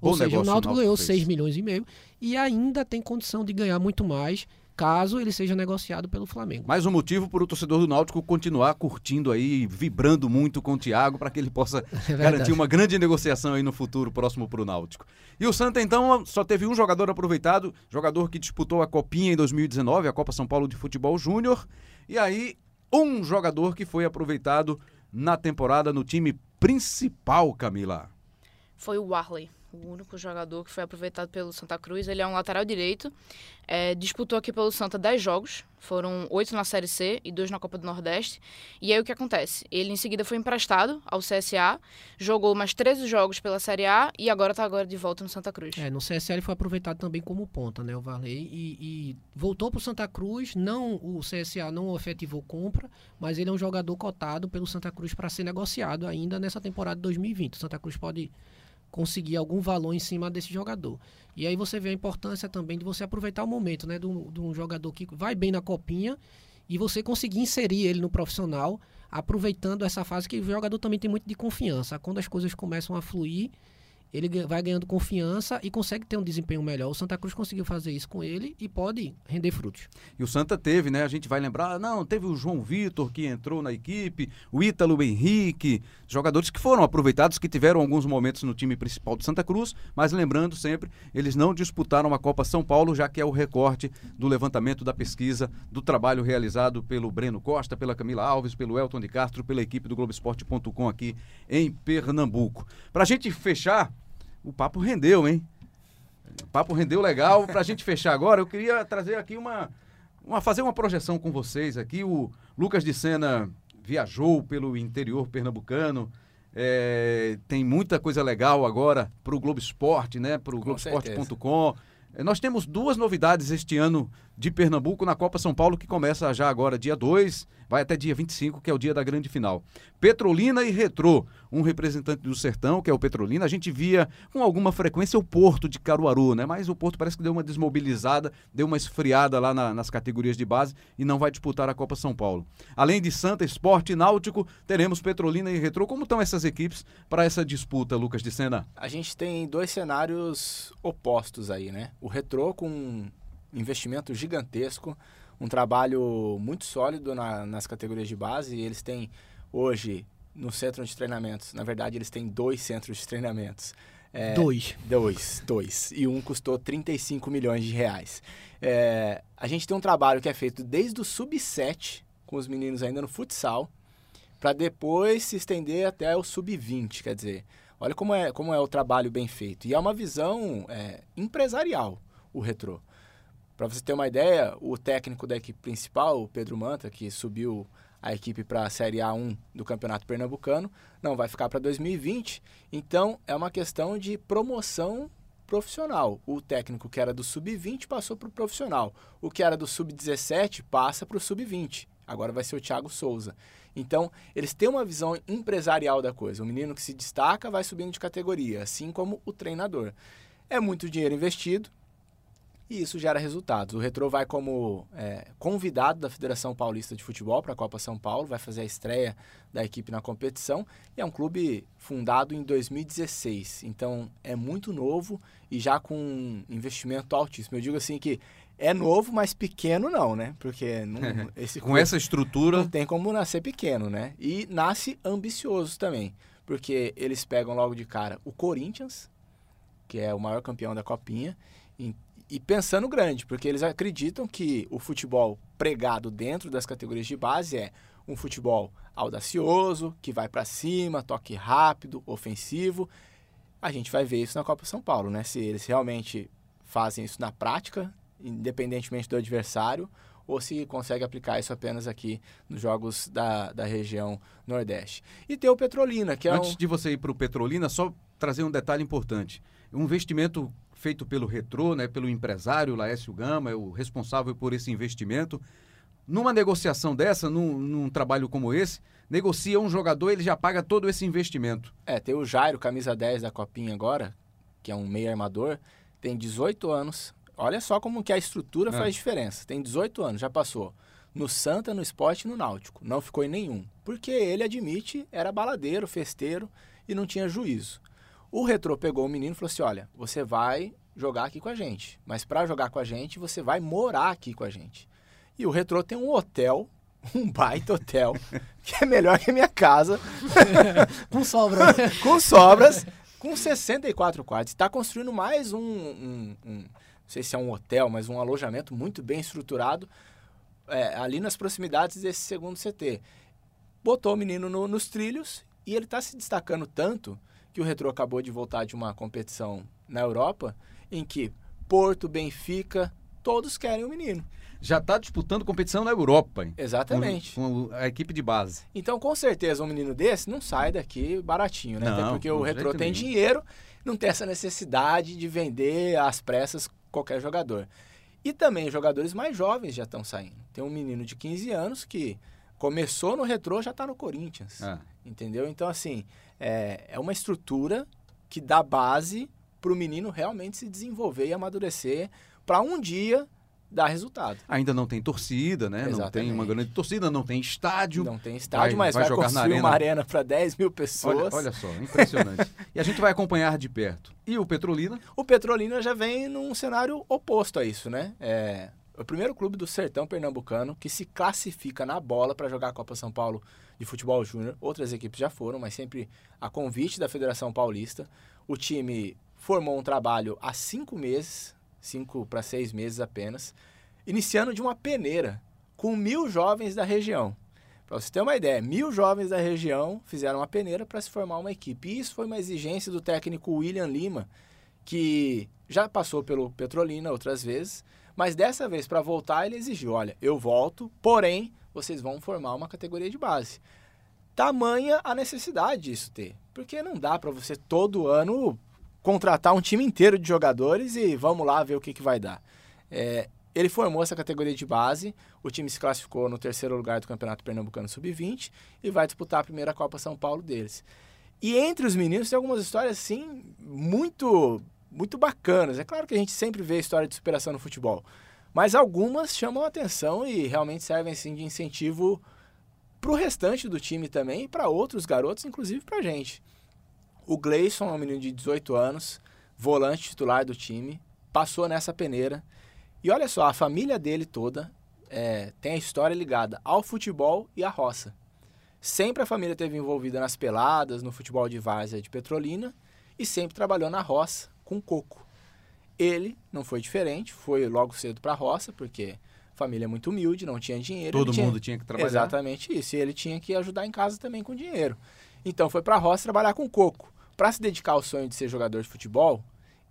S3: Ou
S1: Bom
S3: seja, o Náutico
S1: Náutico
S3: ganhou
S1: fez.
S3: 6 milhões e meio e ainda tem condição de ganhar muito mais caso ele seja negociado pelo Flamengo.
S1: Mais um motivo para o torcedor do Náutico continuar curtindo aí, vibrando muito com o Thiago para que ele possa
S3: É
S1: garantir uma grande negociação aí no futuro próximo para o Náutico. E o Santa, então, só teve um jogador aproveitado, jogador que disputou a Copinha em 2019, a Copa São Paulo de Futebol Júnior. E aí, um jogador que foi aproveitado na temporada no time principal, Camila.
S2: Foi o Warley, o único jogador que foi aproveitado pelo Santa Cruz. Ele é um lateral direito. É, disputou aqui pelo Santa 10 jogos. Foram 8 na Série C e 2 na Copa do Nordeste. E aí o que acontece? Ele em seguida foi emprestado ao CSA, jogou mais 13 jogos pela Série A e agora está agora de volta no Santa Cruz.
S3: É, no CSA ele foi aproveitado também como ponta, né, o Varley, e, e voltou para o Santa Cruz, não o CSA não efetivou compra, mas ele é um jogador cotado pelo Santa Cruz para ser negociado ainda nessa temporada de 2020. O Santa Cruz pode conseguir algum valor em cima desse jogador. E aí você vê a importância também de você aproveitar o momento, né, de um, de um jogador que vai bem na copinha e você conseguir inserir ele no profissional, aproveitando essa fase que o jogador também tem muito de confiança. Quando as coisas começam a fluir, ele vai ganhando confiança e consegue ter um desempenho melhor. O Santa Cruz conseguiu fazer isso com ele e pode render frutos.
S1: E o Santa teve, né? A gente vai lembrar, não, teve o João Vitor que entrou na equipe, o Ítalo Henrique, jogadores que foram aproveitados, que tiveram alguns momentos no time principal do Santa Cruz, mas lembrando sempre, eles não disputaram a Copa São Paulo, já que é o recorte do levantamento da pesquisa, do trabalho realizado pelo Breno Costa, pela Camila Alves, pelo Elton de Castro, pela equipe do Globoesporte.com aqui em Pernambuco. Pra gente fechar, o papo rendeu, hein? O papo rendeu legal. Pra gente fechar agora, eu queria trazer aqui uma, uma fazer uma projeção com vocês aqui. O Lucas de Sena viajou pelo interior pernambucano. É, tem muita coisa legal agora para o Globo Esporte, né? Para o
S5: Com
S1: Globoesporte.com. É, Nós temos duas novidades este ano de Pernambuco na Copa São Paulo, que começa já agora, dia 2, vai até dia 25, que é o dia da grande final. Petrolina e Retrô, um representante do Sertão, que é o Petrolina. A gente via com alguma frequência o Porto de Caruaru, né? Mas o Porto parece que deu uma desmobilizada, deu uma esfriada lá na- nas categorias de base e não vai disputar a Copa São Paulo. Além de Santa, Esporte e Náutico, teremos Petrolina e Retrô. Como estão essas equipes para essa disputa, Lucas de Sena?
S5: A gente tem dois cenários opostos aí, né? O Retrô com um investimento gigantesco, um trabalho muito sólido na- nas categorias de base. Eles têm hoje no centro de treinamentos, na verdade eles têm dois centros de treinamentos. É,
S3: Dois.
S5: Dois, dois. E um custou 35 milhões de reais. É, a gente tem um trabalho que é feito desde o sub-7, com os meninos ainda no futsal, para depois se estender até o sub-20. Quer dizer, olha como é, como é o trabalho bem feito. E é uma visão é, empresarial, o retrô. Para você ter uma ideia, o técnico da equipe principal, o Pedro Manta, que subiu a equipe para a Série A1 do Campeonato Pernambucano, não vai ficar para 2020. Então, é uma questão de promoção profissional. O técnico que era do sub-20 passou para o profissional. O que era do sub-17 passa para o sub-20. Agora vai ser o Thiago Souza. Então, eles têm uma visão empresarial da coisa. O menino que se destaca vai subindo de categoria, assim como o treinador. É muito dinheiro investido, e isso gera resultados. O Retrô vai como é, convidado da Federação Paulista de Futebol para a Copa São Paulo, vai fazer a estreia da equipe na competição e é um clube fundado em 2016, então é muito novo e já com um investimento altíssimo. Eu digo assim que é novo, mas pequeno não, né? Porque não, esse
S1: Com essa estrutura.
S5: não tem como nascer pequeno, né? E nasce ambicioso também, porque eles pegam logo de cara o Corinthians, que é o maior campeão da Copinha, e, pensando grande, porque eles acreditam que o futebol pregado dentro das categorias de base é um futebol audacioso, que vai para cima, toque rápido, ofensivo. A gente vai ver isso na Copa São Paulo, né? Se eles realmente fazem isso na prática, independentemente do adversário, ou se consegue aplicar isso apenas aqui nos jogos da, da região Nordeste. E tem o Petrolina, que é
S1: Antes
S5: um...
S1: de você ir para o Petrolina, só trazer um detalhe importante. Um investimento feito pelo Retrô, né, pelo empresário Laércio Gama, é o responsável por esse investimento. Numa negociação dessa, num, num trabalho como esse, negocia um jogador, ele já paga todo esse investimento.
S5: É, tem o Jairo, camisa 10 da Copinha agora, que é um meio armador, tem 18 anos. Olha só como que a estrutura
S1: É.
S5: faz diferença. Tem 18 anos, já passou no Santa, no Esporte e no Náutico. Não ficou em nenhum. Porque ele admite, era baladeiro, festeiro e não tinha juízo. O Retrô pegou o menino e falou assim: olha, você vai jogar aqui com a gente. Mas para jogar com a gente, você vai morar aqui com a gente. E o Retrô tem um hotel, um baita hotel, que é melhor que a minha casa,
S3: Com sobra.
S5: com sobras, com 64 quartos. Está construindo mais um, um- um- não sei se é um hotel, mas um alojamento muito bem estruturado é, ali nas proximidades desse segundo CT. Botou o menino no- nos trilhos e ele está se destacando tanto que o Retro acabou de voltar de uma competição na Europa em que Porto, Benfica, todos querem o menino.
S1: Já está disputando competição na Europa, hein?
S5: Exatamente.
S1: Com, com a equipe de base.
S5: Então, com certeza, um menino desse não sai daqui baratinho, né? Até
S1: Não,
S5: porque
S1: de
S5: o Retrô tem
S1: nenhum.
S5: dinheiro, não tem essa necessidade de vender às pressas qualquer jogador. E também jogadores mais jovens já estão saindo. Tem um menino de 15 anos que começou no Retrô, já está no Corinthians.
S1: Ah,
S5: Entendeu? Então, assim, é, é uma estrutura que dá base para o menino realmente se desenvolver e amadurecer para um dia dar resultado.
S1: ainda não tem torcida, né? Não tem
S5: Exatamente.
S1: uma grande torcida, não tem estádio.
S5: Não tem estádio,
S1: Vai-
S5: mas
S1: vai
S5: vai,
S1: jogar na
S5: construir uma
S1: arena.
S5: arena para 10 mil pessoas.
S1: Olha, olha só, impressionante. e a gente vai acompanhar de perto. E o Petrolina?
S5: O Petrolina já vem num cenário oposto a isso, né? É o primeiro clube do sertão pernambucano que se classifica na bola para jogar a Copa São Paulo de futebol júnior. Outras equipes já foram, mas sempre a convite da Federação Paulista. O time formou um trabalho há cinco meses, cinco para seis meses apenas, iniciando de uma peneira com mil jovens da região. Para você ter uma ideia, mil jovens da região fizeram uma peneira para se formar uma equipe. E isso foi uma exigência do técnico William Lima, que já passou pelo Petrolina outras vezes, mas dessa vez, para voltar, ele exigiu: olha, eu volto, porém, vocês vão formar uma categoria de base. Tamanha a necessidade disso ter. Porque não dá para você todo ano contratar um time inteiro de jogadores e vamos lá ver o que, que vai dar. É, ele formou essa categoria de base, o time se classificou no terceiro lugar do Campeonato Pernambucano Sub-20 e vai disputar a primeira Copa São Paulo deles. E entre os meninos tem algumas histórias, assim, muito, muito bacanas. É claro que a gente sempre vê história de superação no futebol, mas algumas chamam a atenção e realmente servem, assim, de incentivo para o restante do time também e para outros garotos, inclusive para a gente. O Gleison é um menino de 18 anos, volante titular do time, passou nessa peneira. E olha só, a família dele toda é, tem a história ligada ao futebol e à roça. Sempre a família esteve envolvida nas peladas, no futebol de várzea de Petrolina e sempre trabalhou na roça com coco. Ele não foi diferente, foi logo cedo para a roça, porque a família é muito humilde, não tinha dinheiro.
S1: Todo
S5: ele tinha-
S1: mundo tinha que trabalhar.
S5: Exatamente isso. E ele tinha que ajudar em casa também com dinheiro. Então foi para a roça trabalhar com coco. Para se dedicar ao sonho de ser jogador de futebol,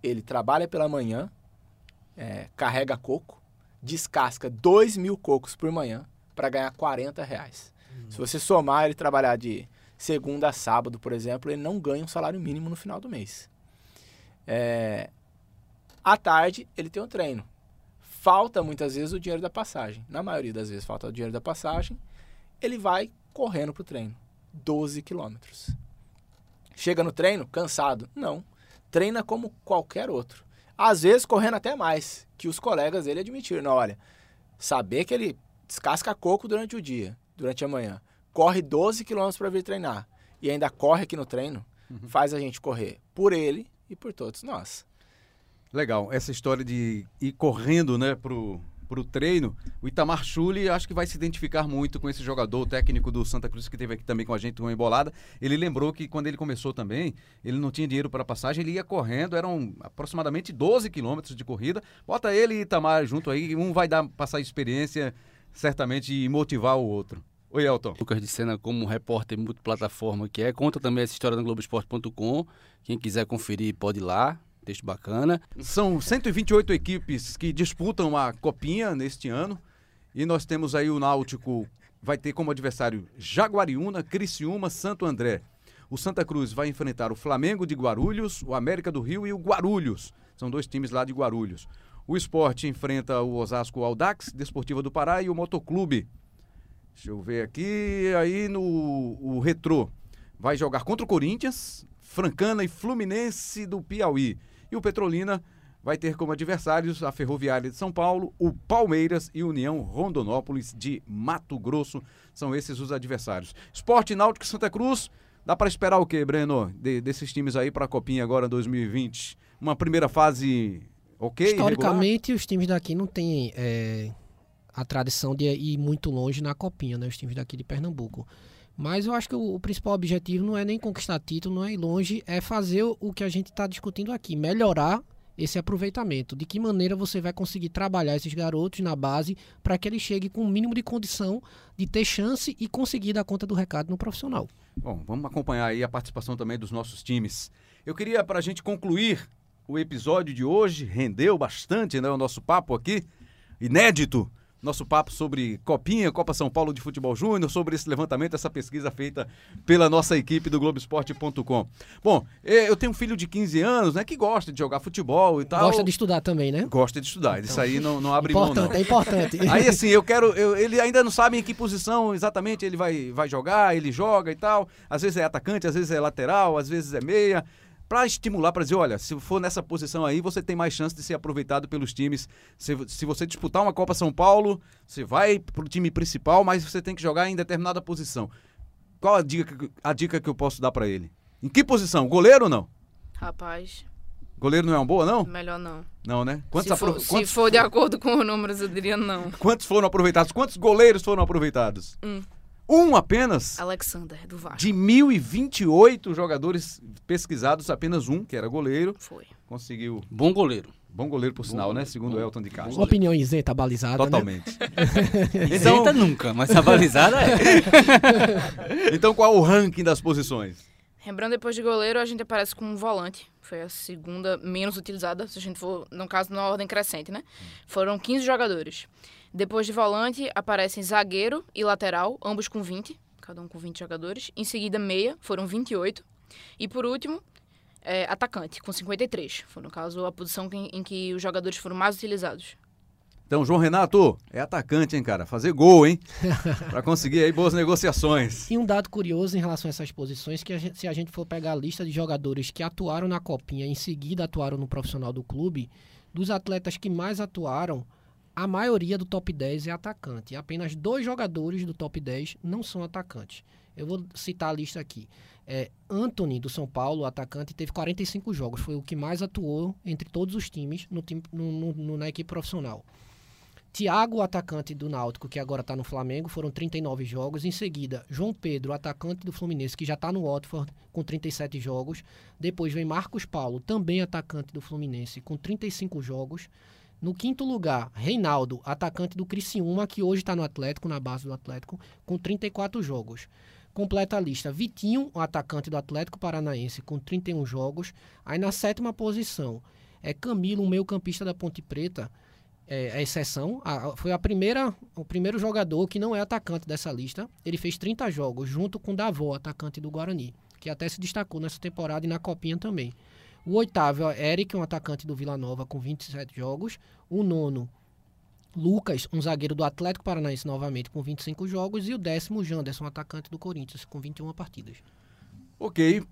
S5: ele trabalha pela manhã, é, carrega coco, descasca 2 mil cocos por manhã para ganhar 40 reais. Se você somar ele trabalhar de segunda a sábado, por exemplo, ele não ganha um salário mínimo no final do mês. É, à tarde, ele tem um treino. Falta muitas vezes o dinheiro da passagem. Na maioria das vezes falta o dinheiro da passagem. Ele vai correndo pro treino. 12 quilômetros. Chega no treino cansado? Não. Treina como qualquer outro. Às vezes correndo até mais, que os colegas dele admitiram. Olha, saber que ele descasca coco durante o dia, durante a manhã, corre 12 quilômetros para vir treinar e ainda corre aqui no treino, uhum. faz a gente correr por ele e por todos nós.
S1: Legal, essa história de ir correndo, né, pro para o treino, o Itamar Chuli acho que vai se identificar muito com esse jogador técnico do Santa Cruz que teve aqui também com a gente uma embolada. Ele lembrou que quando ele começou também, ele não tinha dinheiro para passagem, ele ia correndo, eram aproximadamente 12 quilômetros de corrida. Bota ele e Itamar junto aí, um vai dar passar experiência certamente e motivar o outro. Oi, Elton.
S4: Lucas de Sena, como repórter multiplataforma que é, conta também essa história no Globoesporte.com. Quem quiser conferir pode ir lá, Texto bacana.
S1: São 128 equipes que disputam a copinha neste ano. E nós temos aí o Náutico, vai ter como adversário Jaguariúna, Criciúma, Santo André. O Santa Cruz vai enfrentar o Flamengo de Guarulhos, o América do Rio e o Guarulhos. São dois times lá de Guarulhos. O esporte enfrenta o Osasco Aldax, Desportiva do Pará e o Motoclube. Deixa eu ver aqui. Aí no o Retrô vai jogar contra o Corinthians, Francana e Fluminense do Piauí. E o Petrolina vai ter como adversários a Ferroviária de São Paulo, o Palmeiras e União Rondonópolis de Mato Grosso. São esses os adversários. Esporte Náutico Santa Cruz. Dá para esperar o quê, Breno, de, desses times aí para a Copinha agora 2020? Uma primeira fase ok?
S3: Historicamente, regular? os times daqui não têm é, a tradição de ir muito longe na Copinha, né? Os times daqui de Pernambuco. Mas eu acho que o, o, principal objetivo não é nem conquistar título, não é ir longe, é fazer o, que a gente está discutindo aqui, melhorar esse aproveitamento. De que maneira você vai conseguir trabalhar esses garotos na base para que eles cheguem com o mínimo de condição de ter chance e conseguir dar conta do recado no profissional.
S1: Bom, vamos acompanhar aí a participação também dos nossos times. Eu queria, para a gente concluir o episódio de hoje, rendeu bastante né, o nosso papo aqui, inédito nosso papo sobre Copinha, Copa São Paulo de Futebol Júnior, sobre esse levantamento, essa pesquisa feita pela nossa equipe do Globoesporte.com. Bom, eu tenho um filho de 15 anos, né, que gosta de jogar futebol e tal.
S3: Gosta de estudar também, né?
S1: Gosta de estudar, então, isso aí não, não abre mão, não.
S3: É importante.
S1: Aí, assim, eu quero, eu, ele ainda não sabe em que posição exatamente ele vai, vai jogar, ele joga e tal. Às vezes é atacante, às vezes é lateral, às vezes é meia para estimular, para dizer, olha, se for nessa posição aí, você tem mais chance de ser aproveitado pelos times. Se, se você disputar uma Copa São Paulo, você vai para o time principal, mas você tem que jogar em determinada posição. Qual a dica, a dica que eu posso dar para ele? Em que posição? Goleiro ou não?
S2: Rapaz.
S1: Goleiro não é uma boa, não?
S2: Melhor não.
S1: Não, né?
S2: Quantos se, for, quantos... se for de acordo com os números, eu diria não.
S1: Quantos foram aproveitados? Quantos goleiros foram aproveitados?
S2: Um.
S1: Um apenas?
S2: Alexander, do Vasco.
S1: De 1.028 jogadores pesquisados, apenas um, que era goleiro.
S2: Foi.
S1: Conseguiu.
S4: Bom goleiro.
S1: Bom goleiro, por Bom sinal, né? goleiro. né? Segundo o Elton de Castro.
S3: Opinião isenta, balizada.
S1: Né? Totalmente. Né?
S4: então, isenta nunca, mas a balizada é.
S1: então, qual o ranking das posições?
S2: Lembrando, depois de goleiro, a gente aparece com um volante. Foi a segunda menos utilizada, se a gente for, no caso, na ordem crescente, né? Foram 15 jogadores. Depois de volante, aparecem zagueiro e lateral, ambos com 20, cada um com 20 jogadores. Em seguida, meia, foram 28. E por último, é, atacante, com 53. Foi, no caso, a posição em, em que os jogadores foram mais utilizados.
S1: Então, João Renato, é atacante, hein, cara? Fazer gol, hein? para conseguir aí boas negociações.
S3: E um dado curioso em relação a essas posições, que a gente, se a gente for pegar a lista de jogadores que atuaram na Copinha e em seguida atuaram no profissional do clube, dos atletas que mais atuaram, a maioria do top 10 é atacante. Apenas dois jogadores do top 10 não são atacantes. Eu vou citar a lista aqui. É, Anthony, do São Paulo, atacante, teve 45 jogos. Foi o que mais atuou entre todos os times no time, no, no, na equipe profissional. Thiago, atacante do Náutico, que agora está no Flamengo, foram 39 jogos. Em seguida, João Pedro, atacante do Fluminense, que já está no Watford, com 37 jogos. Depois vem Marcos Paulo, também atacante do Fluminense, com 35 jogos. No quinto lugar, Reinaldo, atacante do Criciúma, que hoje está no Atlético, na base do Atlético, com 34 jogos. Completa a lista. Vitinho, o atacante do Atlético Paranaense, com 31 jogos. Aí na sétima posição é Camilo, um meio-campista da Ponte Preta, é, a exceção. A, foi a primeira, o primeiro jogador que não é atacante dessa lista. Ele fez 30 jogos, junto com Davó, atacante do Guarani, que até se destacou nessa temporada e na Copinha também. O oitavo é Eric, um atacante do Vila Nova com 27 jogos. O nono, Lucas, um zagueiro do Atlético Paranaense novamente com 25 jogos. E o décimo, Janderson, um atacante do Corinthians com 21 partidas.
S1: Ok.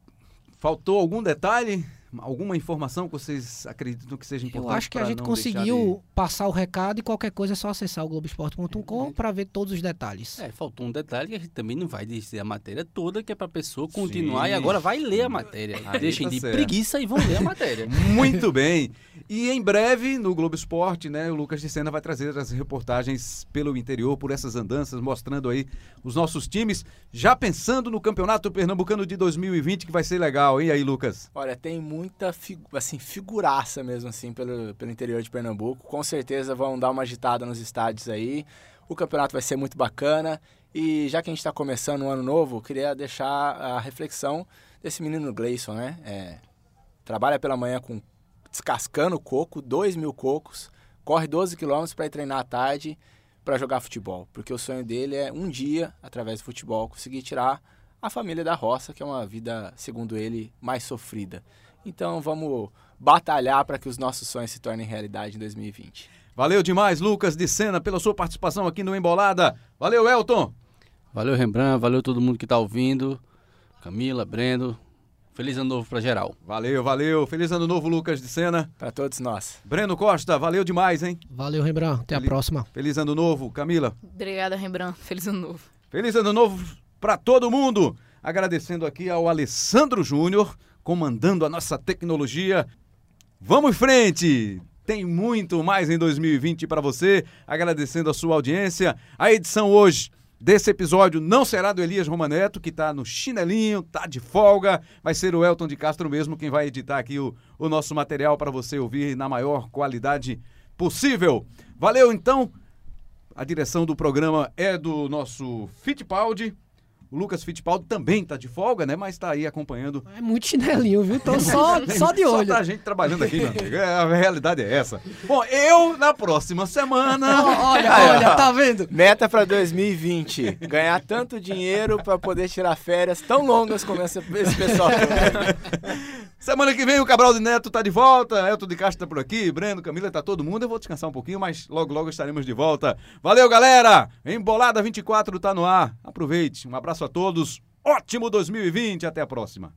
S1: Faltou algum detalhe? Alguma informação que vocês acreditam que seja importante?
S3: Eu acho que a gente conseguiu
S1: de-
S3: passar o recado e qualquer coisa é só acessar o Globoesporte.com para ver todos os detalhes.
S4: É, faltou um detalhe que a gente também não vai dizer a matéria toda, que é pra pessoa continuar
S1: Sim.
S4: e agora vai ler a matéria.
S1: Aí
S4: Deixem
S1: tá
S4: de
S1: certo.
S4: preguiça e vão ler a matéria.
S1: Muito bem. E em breve, no Globo Esporte, né, o Lucas de Sena vai trazer as reportagens pelo interior, por essas andanças, mostrando aí os nossos times, já pensando no Campeonato Pernambucano de 2020, que vai ser legal, hein, aí, Lucas?
S5: Olha, tem muita assim, figuraça mesmo assim pelo, pelo interior de Pernambuco. Com certeza vão dar uma agitada nos estádios aí. O campeonato vai ser muito bacana. E já que a gente está começando um ano novo, queria deixar a reflexão desse menino Gleison, né? É, trabalha pela manhã com descascando coco, 2 mil cocos, corre 12 quilômetros para ir treinar à tarde para jogar futebol. Porque o sonho dele é um dia, através do futebol, conseguir tirar a família da roça, que é uma vida, segundo ele, mais sofrida. Então vamos batalhar para que os nossos sonhos se tornem realidade em 2020.
S1: Valeu demais, Lucas de Sena, pela sua participação aqui no Embolada. Valeu, Elton.
S4: Valeu, Rembrandt, valeu todo mundo que tá ouvindo. Camila, Brendo. Feliz ano novo pra geral.
S1: Valeu, valeu. Feliz ano novo, Lucas de Sena.
S5: Para todos nós.
S1: Breno Costa, valeu demais, hein?
S3: Valeu, Rembrandt. Até a
S1: Feliz-
S3: próxima.
S1: Feliz ano novo, Camila.
S2: Obrigada, Rembrandt. Feliz ano novo.
S1: Feliz ano novo para todo mundo. Agradecendo aqui ao Alessandro Júnior, comandando a nossa tecnologia. Vamos em frente! Tem muito mais em 2020 para você. Agradecendo a sua audiência. A edição hoje desse episódio não será do Elias Romaneto, que está no chinelinho, tá de folga. Vai ser o Elton de Castro mesmo quem vai editar aqui o, o nosso material para você ouvir na maior qualidade possível. Valeu então. A direção do programa é do nosso Fittipaldi. O Lucas Fittipaldi também está de folga, né? Mas está aí acompanhando.
S3: É muito chinelinho, viu? Tô só, só de olho.
S1: Só tá a gente trabalhando aqui, meu amigo. É, A realidade é essa. Bom, eu, na próxima semana...
S3: Olha, olha, tá vendo?
S5: Meta para 2020: ganhar tanto dinheiro para poder tirar férias tão longas como essa- esse pessoal.
S1: Semana que vem o Cabral de Neto tá de volta, Elton de Castro tá por aqui, Breno, Camila, tá todo mundo. Eu vou descansar um pouquinho, mas logo, logo estaremos de volta. Valeu, galera! Embolada 24 tá no ar. Aproveite. Um abraço a todos. Ótimo 2020. Até a próxima.